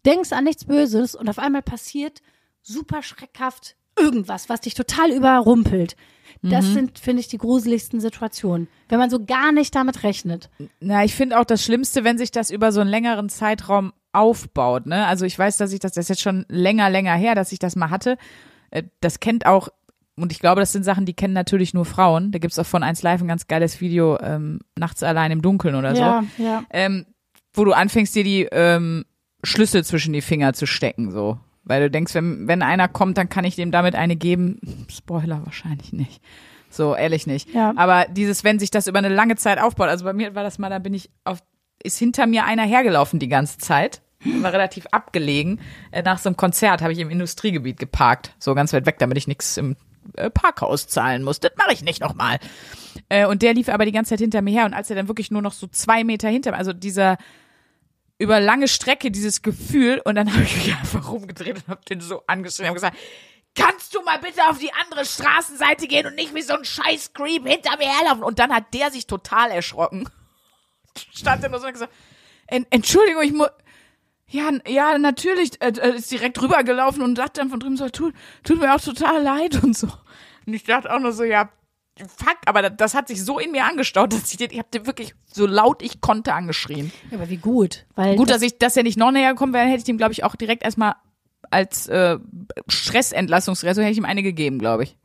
denkst an nichts Böses und auf einmal passiert super schreckhaft irgendwas, was dich total überrumpelt. Das Mhm. sind, finde ich, die gruseligsten Situationen, wenn man so gar nicht damit rechnet. Na, ich finde auch das Schlimmste, wenn sich das über so einen längeren Zeitraum aufbaut. Ne? Also ich weiß, dass ich das, das ist jetzt schon länger, länger her, dass ich das mal hatte. Äh, Das kennt auch, und ich glaube, das sind Sachen, die kennen natürlich nur Frauen. Da gibt's auch von 1 Live ein ganz geiles Video, ähm, nachts allein im Dunkeln oder so. Ja, ja. ähm, wo du anfängst, dir die ähm, Schlüssel zwischen die Finger zu stecken, so. Weil du denkst, wenn, wenn einer kommt, dann kann ich dem damit eine geben. Spoiler wahrscheinlich nicht. So, ehrlich nicht. Ja. Aber dieses, wenn sich das über eine lange Zeit aufbaut, also bei mir war das mal, da bin ich auf, ist hinter mir einer hergelaufen die ganze Zeit. War relativ abgelegen. Äh, Nach so einem Konzert habe ich im Industriegebiet geparkt. So ganz weit weg, damit ich nichts im äh, Parkhaus zahlen muss. Das mache ich nicht nochmal. Äh, und der lief aber die ganze Zeit hinter mir her. Und als er dann wirklich nur noch so zwei Meter hinter mir, also dieser über lange Strecke dieses Gefühl und dann habe ich mich einfach rumgedreht und habe den so angeschrien und gesagt, kannst du mal bitte auf die andere Straßenseite gehen und nicht wie so ein scheiß Creep hinter mir herlaufen? Und dann hat der sich total erschrocken. Stand er nur so und gesagt, "En- Entschuldigung, ich muss, ja, ja, natürlich, äh, äh, ist direkt rübergelaufen und sagt dann von drüben so, tut, tut mir auch total leid und so. Und ich dachte auch nur so, ja, fuck, aber das, hat sich so in mir angestaut, dass ich den, ich habe den wirklich so laut ich konnte angeschrien. Ja, aber wie gut. Weil Gut, das, dass ich, dass er nicht noch näher gekommen wäre, hätte ich ihm, glaube ich, auch direkt erstmal als äh, Stressentlassungsreaktion hätte ich ihm eine gegeben, glaube ich.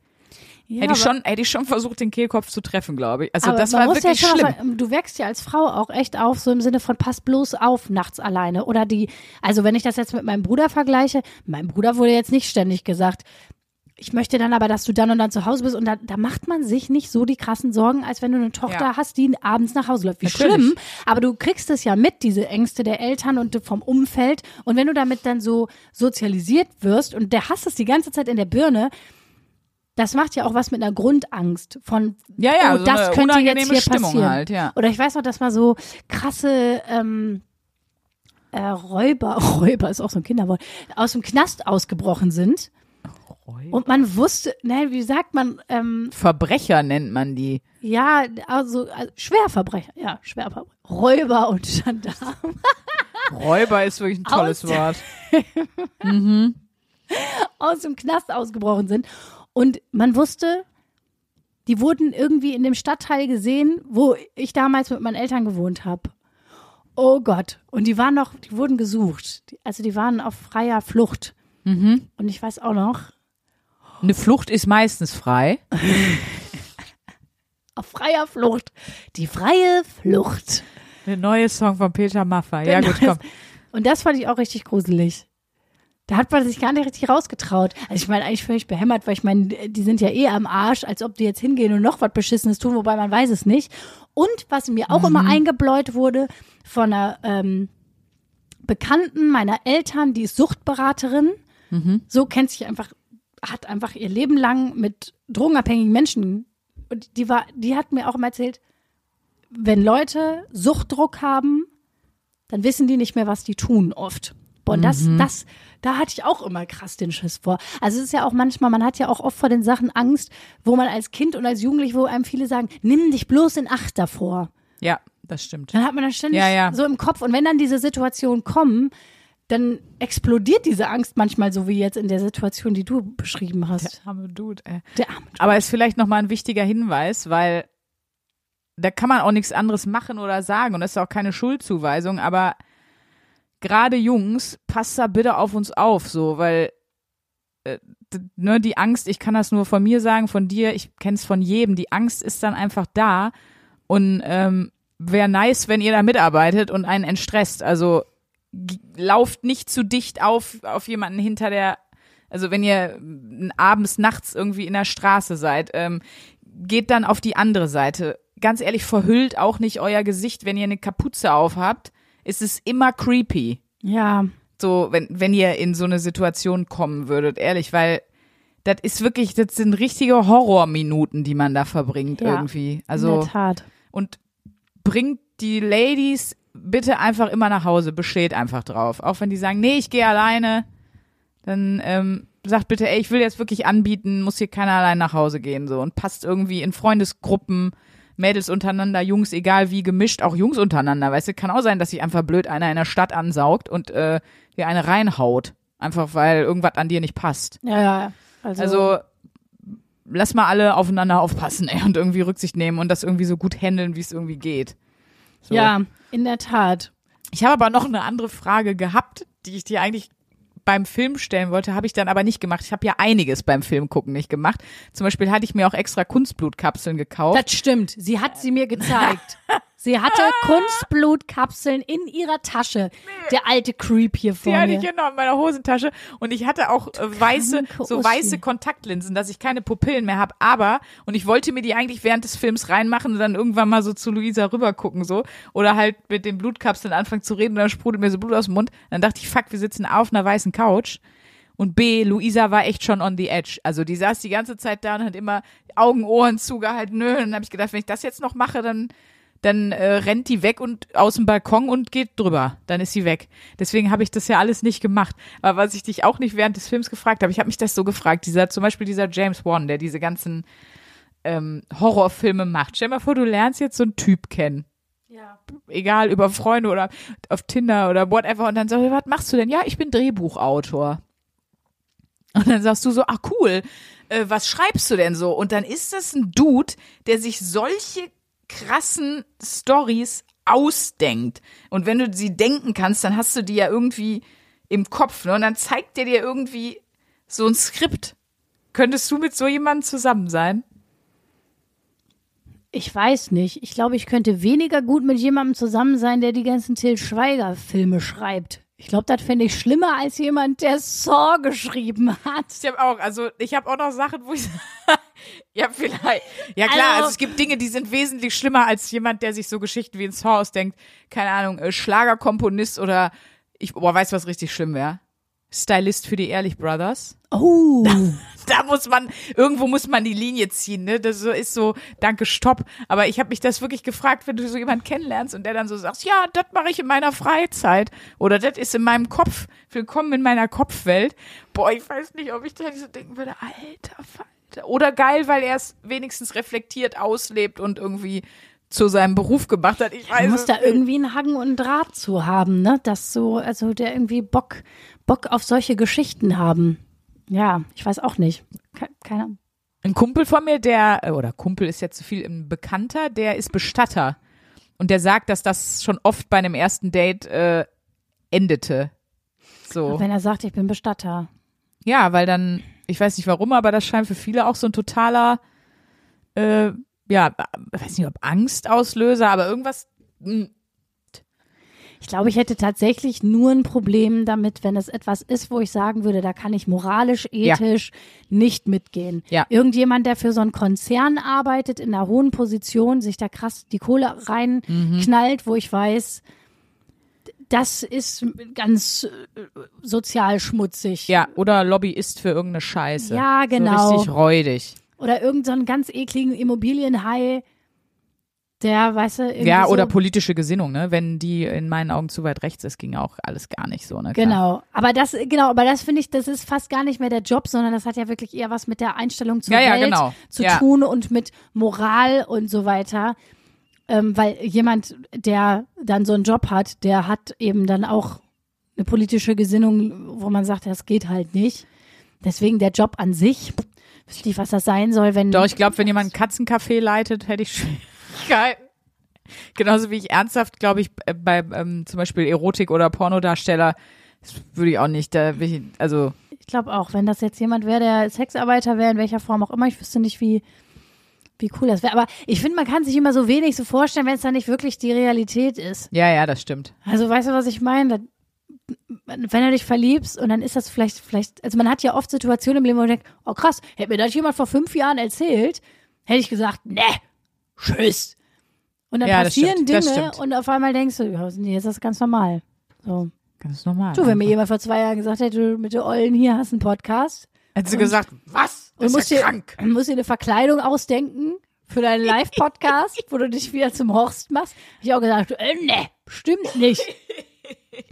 ja, hätte ich schon, hätte ich schon versucht, den Kehlkopf zu treffen, glaube ich. Also aber das war wirklich ja schlimm. Sagen, du wächst ja als Frau auch echt auf, so im Sinne von pass bloß auf nachts alleine. Oder die, also wenn ich das jetzt mit meinem Bruder vergleiche, meinem Bruder wurde jetzt nicht ständig gesagt, ich möchte dann aber, dass du dann und dann zu Hause bist. Und da, da macht man sich nicht so die krassen Sorgen, als wenn du eine Tochter Ja. hast, die abends nach Hause läuft. Wie Natürlich. schlimm. Aber du kriegst es ja mit, diese Ängste der Eltern und vom Umfeld. Und wenn du damit dann so sozialisiert wirst und der hast es die ganze Zeit in der Birne, das macht ja auch was mit einer Grundangst von, Ja, ja, oh, das könnte jetzt hier Stimmung passieren. halt, ja. Oder ich weiß noch, dass mal so krasse ähm, äh, Räuber, Räuber ist auch so ein Kinderwort, aus dem Knast ausgebrochen sind. Und man wusste, ne, wie sagt man, ähm, Verbrecher nennt man die. ja, also, also Schwerverbrecher, ja, Schwerverbrecher, Räuber und Gendarm Räuber ist wirklich ein tolles Aus- Wort. aus dem Knast ausgebrochen sind. Und man wusste, die wurden irgendwie in dem Stadtteil gesehen, wo ich damals mit meinen Eltern gewohnt habe. Oh Gott. Und die waren noch, die wurden gesucht. Also die waren auf freier Flucht. Mhm. Und ich weiß auch noch, Eine Flucht ist meistens frei. auf freier Flucht. Die freie Flucht. Der neue Song von Peter Maffay. Ja gut, komm. Und das fand ich auch richtig gruselig. Da hat man sich gar nicht richtig rausgetraut. Also ich meine, eigentlich völlig behämmert, weil ich meine, die sind ja eh am Arsch, als ob die jetzt hingehen und noch was Beschissenes tun, wobei man weiß es nicht. Und was mir auch immer eingebläut wurde von einer ähm, Bekannten meiner Eltern, die ist Suchtberaterin, so kennt sich einfach, hat einfach ihr Leben lang mit drogenabhängigen Menschen und die war, die hat mir auch immer erzählt, wenn Leute Suchtdruck haben, dann wissen die nicht mehr, was die tun oft. Und das, das, da hatte ich auch immer krass den Schiss vor. Also es ist ja auch manchmal, man hat ja auch oft vor den Sachen Angst, wo man als Kind und als Jugendlich, wo einem viele sagen, nimm dich bloß in Acht davor. Ja, Das stimmt. Dann hat man das ständig Ja, ja. so im Kopf. Und wenn dann diese Situationen kommen, dann explodiert diese Angst manchmal so wie jetzt in der Situation, die du beschrieben hast. arme Dude, ey. Der arme Aber ist vielleicht nochmal ein wichtiger Hinweis, weil da kann man auch nichts anderes machen oder sagen und das ist auch keine Schuldzuweisung, aber gerade Jungs, passt da bitte auf uns auf, so, weil äh, ne, die Angst, ich kann das nur von mir sagen, von dir, ich kenne es von jedem, die Angst ist dann einfach da und ähm, wäre nice, wenn ihr da mitarbeitet und einen entstresst. Also lauft nicht zu dicht auf, auf jemanden hinter der, also wenn ihr abends, nachts irgendwie in der Straße seid, ähm, geht dann auf die andere Seite. Ganz ehrlich, verhüllt auch nicht euer Gesicht, wenn ihr eine Kapuze aufhabt. Es ist immer creepy. Ja, So, wenn, wenn ihr in so eine Situation kommen würdet, ehrlich, weil das ist wirklich, das sind richtige Horrorminuten, die man da verbringt Ja, irgendwie. in Also, der Tat. und bringt die Ladies bitte einfach immer nach Hause, besteht einfach drauf. Auch wenn die sagen, nee, ich gehe alleine, dann ähm, sagt bitte, ey, ich will jetzt wirklich anbieten, muss hier keiner allein nach Hause gehen so und passt irgendwie in Freundesgruppen, Mädels untereinander, Jungs, egal wie gemischt, auch Jungs untereinander, weißt du, kann auch sein, dass sich einfach blöd einer in der Stadt ansaugt und äh, dir eine reinhaut, einfach weil irgendwas an dir nicht passt. Ja, ja. Also, Also lass mal alle aufeinander aufpassen ey, und irgendwie Rücksicht nehmen und das irgendwie so gut handeln, wie es irgendwie geht. So. ja, in der Tat. Ich habe aber noch eine andere Frage gehabt, die ich dir eigentlich beim Film stellen wollte, habe ich dann aber nicht gemacht. Ich habe ja einiges beim Film gucken nicht gemacht. Zum Beispiel hatte ich mir auch extra Kunstblutkapseln gekauft. Das stimmt. Sie hat sie mir gezeigt. Sie hatte Kunstblutkapseln in ihrer Tasche. Der alte Creep hier vor Die hatte mir. ich genau in meiner Hosentasche und ich hatte auch äh, weiße, so weiße Kontaktlinsen, dass ich keine Pupillen mehr habe. Aber und ich wollte mir die eigentlich während des Films reinmachen und dann irgendwann mal so zu Luisa rüber gucken so oder halt mit den Blutkapseln anfangen zu reden und dann sprudelt mir so Blut aus dem Mund. Dann dachte ich, fuck, wir sitzen auf einer weißen Couch. Und B, Luisa war echt schon on the edge. Also die saß die ganze Zeit da und hat immer Augen, Ohren zugehalten. Nö, dann habe ich gedacht, wenn ich das jetzt noch mache, dann dann äh, rennt die weg und aus dem Balkon und geht drüber. Dann ist sie weg. Deswegen habe ich das ja alles nicht gemacht. Aber was ich dich auch nicht während des Films gefragt habe, ich habe mich das so gefragt, dieser, zum Beispiel dieser James Wan, der diese ganzen ähm, Horrorfilme macht. Stell dir mal vor, du lernst jetzt so einen Typ kennen. Ja. Egal, über Freunde oder auf Tinder oder whatever. Und dann sagst du, was machst du denn? Ja, ich bin Drehbuchautor. Und dann sagst du so, ach cool, äh, was schreibst du denn so? Und dann ist das ein Dude, der sich solche krassen Stories ausdenkt. Und wenn du sie denken kannst, dann hast du die ja irgendwie im Kopf. Ne? Und dann zeigt der dir irgendwie so ein Skript. Könntest du mit so jemandem zusammen sein? Ich weiß nicht. Ich glaube, ich könnte weniger gut mit jemandem zusammen sein, der die ganzen Till Schweiger-Filme schreibt. Ich glaube, das fände ich schlimmer als jemand, der Saw geschrieben hat. Ich habe auch, also ich habe auch noch Sachen, wo ich ja vielleicht, ja klar, also, Also- es gibt Dinge, die sind wesentlich schlimmer als jemand, der sich so Geschichten wie in Saw ausdenkt. Keine Ahnung, äh, Schlagerkomponist oder ich, boah, weißt du, was richtig schlimm wäre? Stylist für die Ehrlich Brothers. Oh. Da muss man, irgendwo muss man die Linie ziehen, ne? Das ist so, danke, stopp. Aber ich habe mich das wirklich gefragt, wenn du so jemanden kennenlernst und der dann so sagt, ja, das mache ich in meiner Freizeit. Oder das ist in meinem Kopf. Willkommen in meiner Kopfwelt. Boah, ich weiß nicht, ob ich da so denken würde, alter Falter. Oder geil, weil er es wenigstens reflektiert auslebt und irgendwie zu seinem Beruf gemacht hat. Ich weiß Man muss es da irgendwie einen Haken und einen Draht zu haben, ne? Das so, also der irgendwie Bock, Bock auf solche Geschichten haben. Ja, ich weiß auch nicht. Ke keine Ahnung. Ein Kumpel von mir, der, äh, oder Kumpel ist jetzt zu viel, ein Bekannter, der ist Bestatter. Und der sagt, dass das schon oft bei einem ersten Date äh, endete. So. Wenn er sagt, ich bin Bestatter. Ja, weil dann, ich weiß nicht warum, aber das scheint für viele auch so ein totaler, äh, ja, ich weiß nicht, ob Angstauslöser, aber irgendwas. Ich glaube, ich hätte tatsächlich nur ein Problem damit, wenn es etwas ist, wo ich sagen würde, da kann ich moralisch, Ja. ethisch nicht mitgehen. Ja. Irgendjemand, der für so einen Konzern arbeitet, in einer hohen Position, sich da krass die Kohle reinknallt, wo ich weiß, das ist ganz äh, sozial schmutzig. Ja, oder Lobbyist für irgendeine Scheiße. Ja, genau. So richtig räudig. Oder irgendeinen so ganz ekligen Immobilienhai, der, weißt du, Ja, so, oder politische Gesinnung, ne? Wenn die in meinen Augen zu weit rechts ist, ging auch alles gar nicht so, ne? Klar. Genau, aber das genau, aber das finde ich, das ist fast gar nicht mehr der Job, sondern das hat ja wirklich eher was mit der Einstellung zur Ja, ja, Welt genau. zu Ja. tun und mit Moral und so weiter. ähm, weil jemand, der dann so einen Job hat, der hat eben dann auch eine politische Gesinnung, wo man sagt, das geht halt nicht. Deswegen der Job an sich, wüsste nicht, was das sein soll, wenn. Doch, ich glaube, wenn jemand Katzencafé leitet, hätte ich Schwierigkeiten. Genauso wie ich ernsthaft, glaube ich, äh, bei ähm, zum Beispiel Erotik- oder Pornodarsteller, das würde ich auch nicht, da ich, also Ich glaube auch, wenn das jetzt jemand wäre, der Sexarbeiter wäre, in welcher Form auch immer, ich wüsste nicht, wie, wie cool das wäre. Aber ich finde, man kann sich immer so wenig so vorstellen, wenn es dann nicht wirklich die Realität ist. ja, ja, das stimmt. Also weißt du, was ich meine? Wenn du dich verliebst und dann ist das vielleicht, vielleicht, also man hat ja oft Situationen im Leben, wo man denkt, oh krass, hätte mir das jemand vor fünf Jahren erzählt, hätte ich gesagt, ne, tschüss. Und dann Ja, passieren stimmt, Dinge und auf einmal denkst du, ja, nee, jetzt ist das ganz normal. So. Ganz normal. Du, wenn mir jemand vor zwei Jahren gesagt hätte, du mit der Ollen hier hast einen Podcast, Hättest du gesagt, was? Du Das musst ist ja dir, krank. musst dir eine Verkleidung ausdenken für deinen Live-Podcast, wo du dich wieder zum Horst machst. Hab ich auch gesagt, äh, ne, stimmt nicht.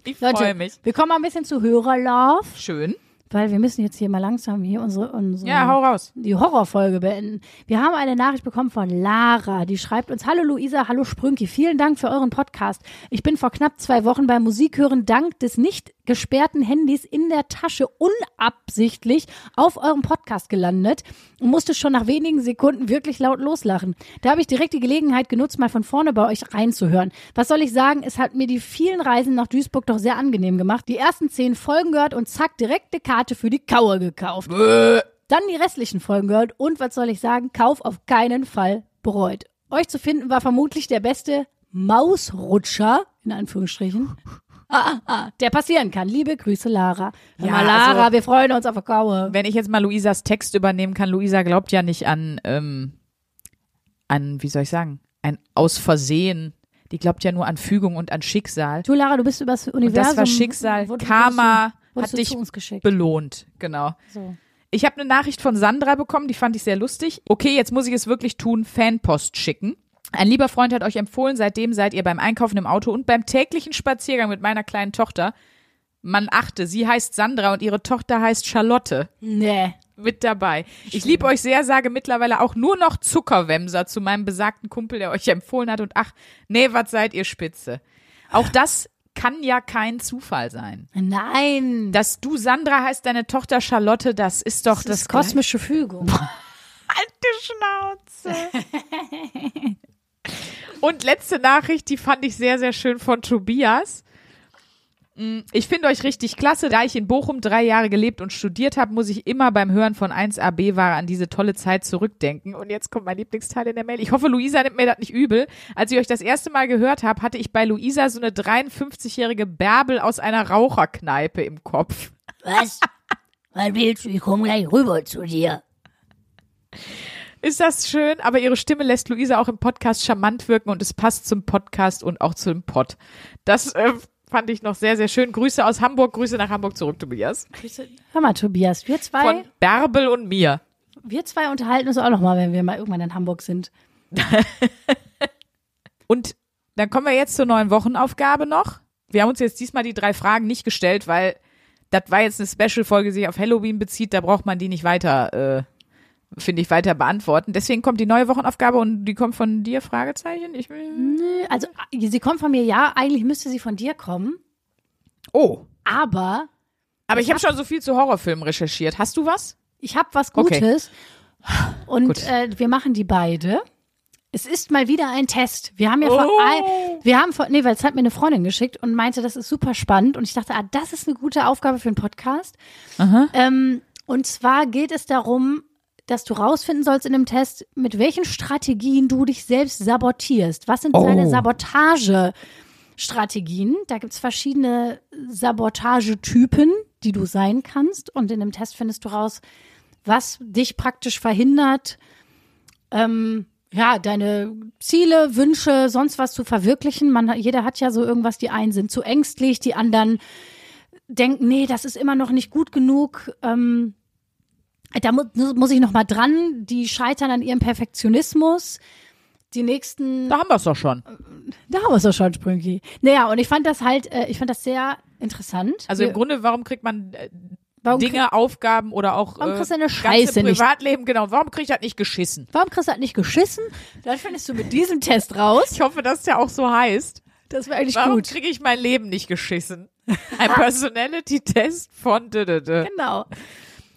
Ich freue mich. wir kommen mal ein bisschen zu Hörerlove, Schön. Weil wir müssen jetzt hier mal langsam hier unsere, unsere Ja, hau raus. die Horrorfolge beenden. Wir haben eine Nachricht bekommen von Lara, die schreibt uns, Hallo Luisa, hallo Sprünki, vielen Dank für euren Podcast. Ich bin vor knapp zwei Wochen beim Musikhören dank des nicht gesperrten Handys in der Tasche unabsichtlich auf eurem Podcast gelandet und musste schon nach wenigen Sekunden wirklich laut loslachen. Da habe ich direkt die Gelegenheit genutzt, mal von vorne bei euch reinzuhören. Was soll ich sagen? Es hat mir die vielen Reisen nach Duisburg doch sehr angenehm gemacht. Die ersten zehn Folgen gehört und zack, direkt eine Karte für die Kauer gekauft. Dann die restlichen Folgen gehört und was soll ich sagen? Kauf auf keinen Fall bereut. Euch zu finden war vermutlich der beste Mausrutscher, in Anführungsstrichen, ah, ah, der passieren kann. Liebe Grüße, Lara. Ja, mal, Lara, also- wir freuen uns auf der Kaue. Wenn ich jetzt mal Luisas Text übernehmen kann, Luisa glaubt ja nicht an, ähm, an, wie soll ich sagen, ein Aus Versehen. Die glaubt ja nur an Fügung und an Schicksal. Du, Lara, du bist übers Und Universum. das war Schicksal. wurdest- Karma wurdest du, wurdest hat dich geschickt. belohnt. Genau. So. Ich habe eine Nachricht von Sandra bekommen, die fand ich sehr lustig. Okay, jetzt muss ich es wirklich tun, Fanpost schicken. Ein lieber Freund hat euch empfohlen, seitdem seid ihr beim Einkaufen im Auto und beim täglichen Spaziergang mit meiner kleinen Tochter. Man achte, sie heißt Sandra und ihre Tochter heißt Charlotte. Nee. Mit dabei. Ich liebe euch sehr, sage mittlerweile auch nur noch Zuckerwemser zu meinem besagten Kumpel, der euch empfohlen hat. Und ach, nee, was seid ihr spitze. Auch das kann ja kein Zufall sein. Nein. Dass du Sandra heißt, deine Tochter Charlotte, das ist doch Das das, ist kosmische Fügung. alte Schnauze. Und letzte Nachricht, die fand ich sehr, sehr schön von Tobias. Mm, Ich finde euch richtig klasse. Da ich in Bochum drei Jahre gelebt und studiert habe, muss ich immer beim Hören von 1AB-Ware an diese tolle Zeit zurückdenken. Und jetzt kommt mein Lieblingsteil in der Mail. Ich hoffe, Luisa nimmt mir das nicht übel. Als ich euch das erste Mal gehört habe, hatte ich bei Luisa so eine 53-jährige Bärbel aus einer Raucherkneipe im Kopf. Was? Was willst du? Ich komme gleich rüber zu dir. Ist das schön, aber ihre Stimme lässt Luisa auch im Podcast charmant wirken und es passt zum Podcast und auch zum Pod. Das äh, fand ich noch sehr, sehr schön. Grüße aus Hamburg, Grüße nach Hamburg zurück, Tobias. Hör mal, Tobias, wir zwei, Von Bärbel und mir. wir zwei unterhalten uns auch noch mal, wenn wir mal irgendwann in Hamburg sind. Und dann kommen wir jetzt zur neuen Wochenaufgabe noch. Wir haben uns jetzt diesmal die drei Fragen nicht gestellt, weil das war jetzt eine Special-Folge, die sich auf Halloween bezieht. Da braucht man die nicht weiter, äh, finde ich, weiter beantworten. Deswegen kommt die neue Wochenaufgabe und die kommt von dir, Fragezeichen? Ich. Nö, Also, sie kommt von mir, ja, eigentlich müsste sie von dir kommen, Oh. aber Aber ich habe schon so viel zu Horrorfilmen recherchiert. Hast du was? ich habe was Okay. Gutes. Und Gut. äh, wir machen die beide. Es ist mal wieder ein Test. Wir haben ja vor, Oh. ein, wir haben vor, nee, weil es hat mir eine Freundin geschickt und meinte, das ist super spannend. Und ich dachte, ah, das ist eine gute Aufgabe für einen Podcast. Ähm, und zwar geht es darum, dass du rausfinden sollst in dem Test, mit welchen Strategien du dich selbst sabotierst. Was sind Oh. deine Sabotagestrategien? Da gibt's verschiedene Sabotagetypen, die du sein kannst. Und in dem Test findest du raus, was dich praktisch verhindert, ähm, ja, deine Ziele, Wünsche, sonst was zu verwirklichen. Man, jeder hat ja so irgendwas, die einen sind zu ängstlich, die anderen denken, nee, das ist immer noch nicht gut genug. Ähm, da mu muss ich noch mal dran. Die scheitern an ihrem Perfektionismus. Die nächsten, Da haben wir es doch schon. da haben wir es doch schon, Sprünki. Naja, und ich fand das halt, äh, ich fand das sehr interessant. Also im Wir- Grunde, warum kriegt man äh, Warum, Dinge, Aufgaben oder auch Warum äh, kriegst du deine ganze Scheiße nicht? Privatleben, genau. Warum krieg ich das nicht geschissen? warum kriegst du halt nicht geschissen? Dann findest du mit diesem Test raus. Ich hoffe, dass der auch so heißt. Das wäre eigentlich Warum gut. kriege ich mein Leben nicht geschissen? Ein Personality-Test von Dödödö. Genau.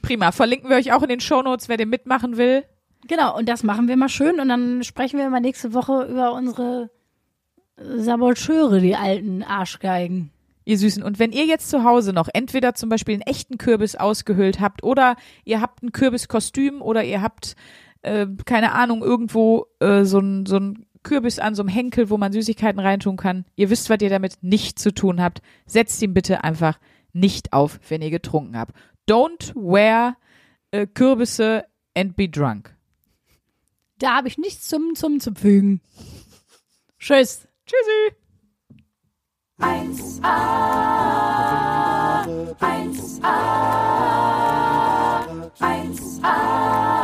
Prima. Verlinken wir euch auch in den Shownotes, wer den mitmachen will. Genau, und das machen wir mal schön und dann sprechen wir mal nächste Woche über unsere Saboteure, die alten Arschgeigen. Ihr Süßen. Und wenn ihr jetzt zu Hause noch entweder zum Beispiel einen echten Kürbis ausgehöhlt habt oder ihr habt ein Kürbiskostüm oder ihr habt, äh, keine Ahnung, irgendwo äh, so ein, so ein Kürbis an so einem Henkel, wo man Süßigkeiten reintun kann. Ihr wisst, was ihr damit nicht zu tun habt. Setzt ihn bitte einfach nicht auf, wenn ihr getrunken habt. Don't wear äh, Kürbisse and be drunk. Da habe ich nichts zum, zum, zum Fügen. Tschüss. Tschüssi. 1a, 1a, 1a.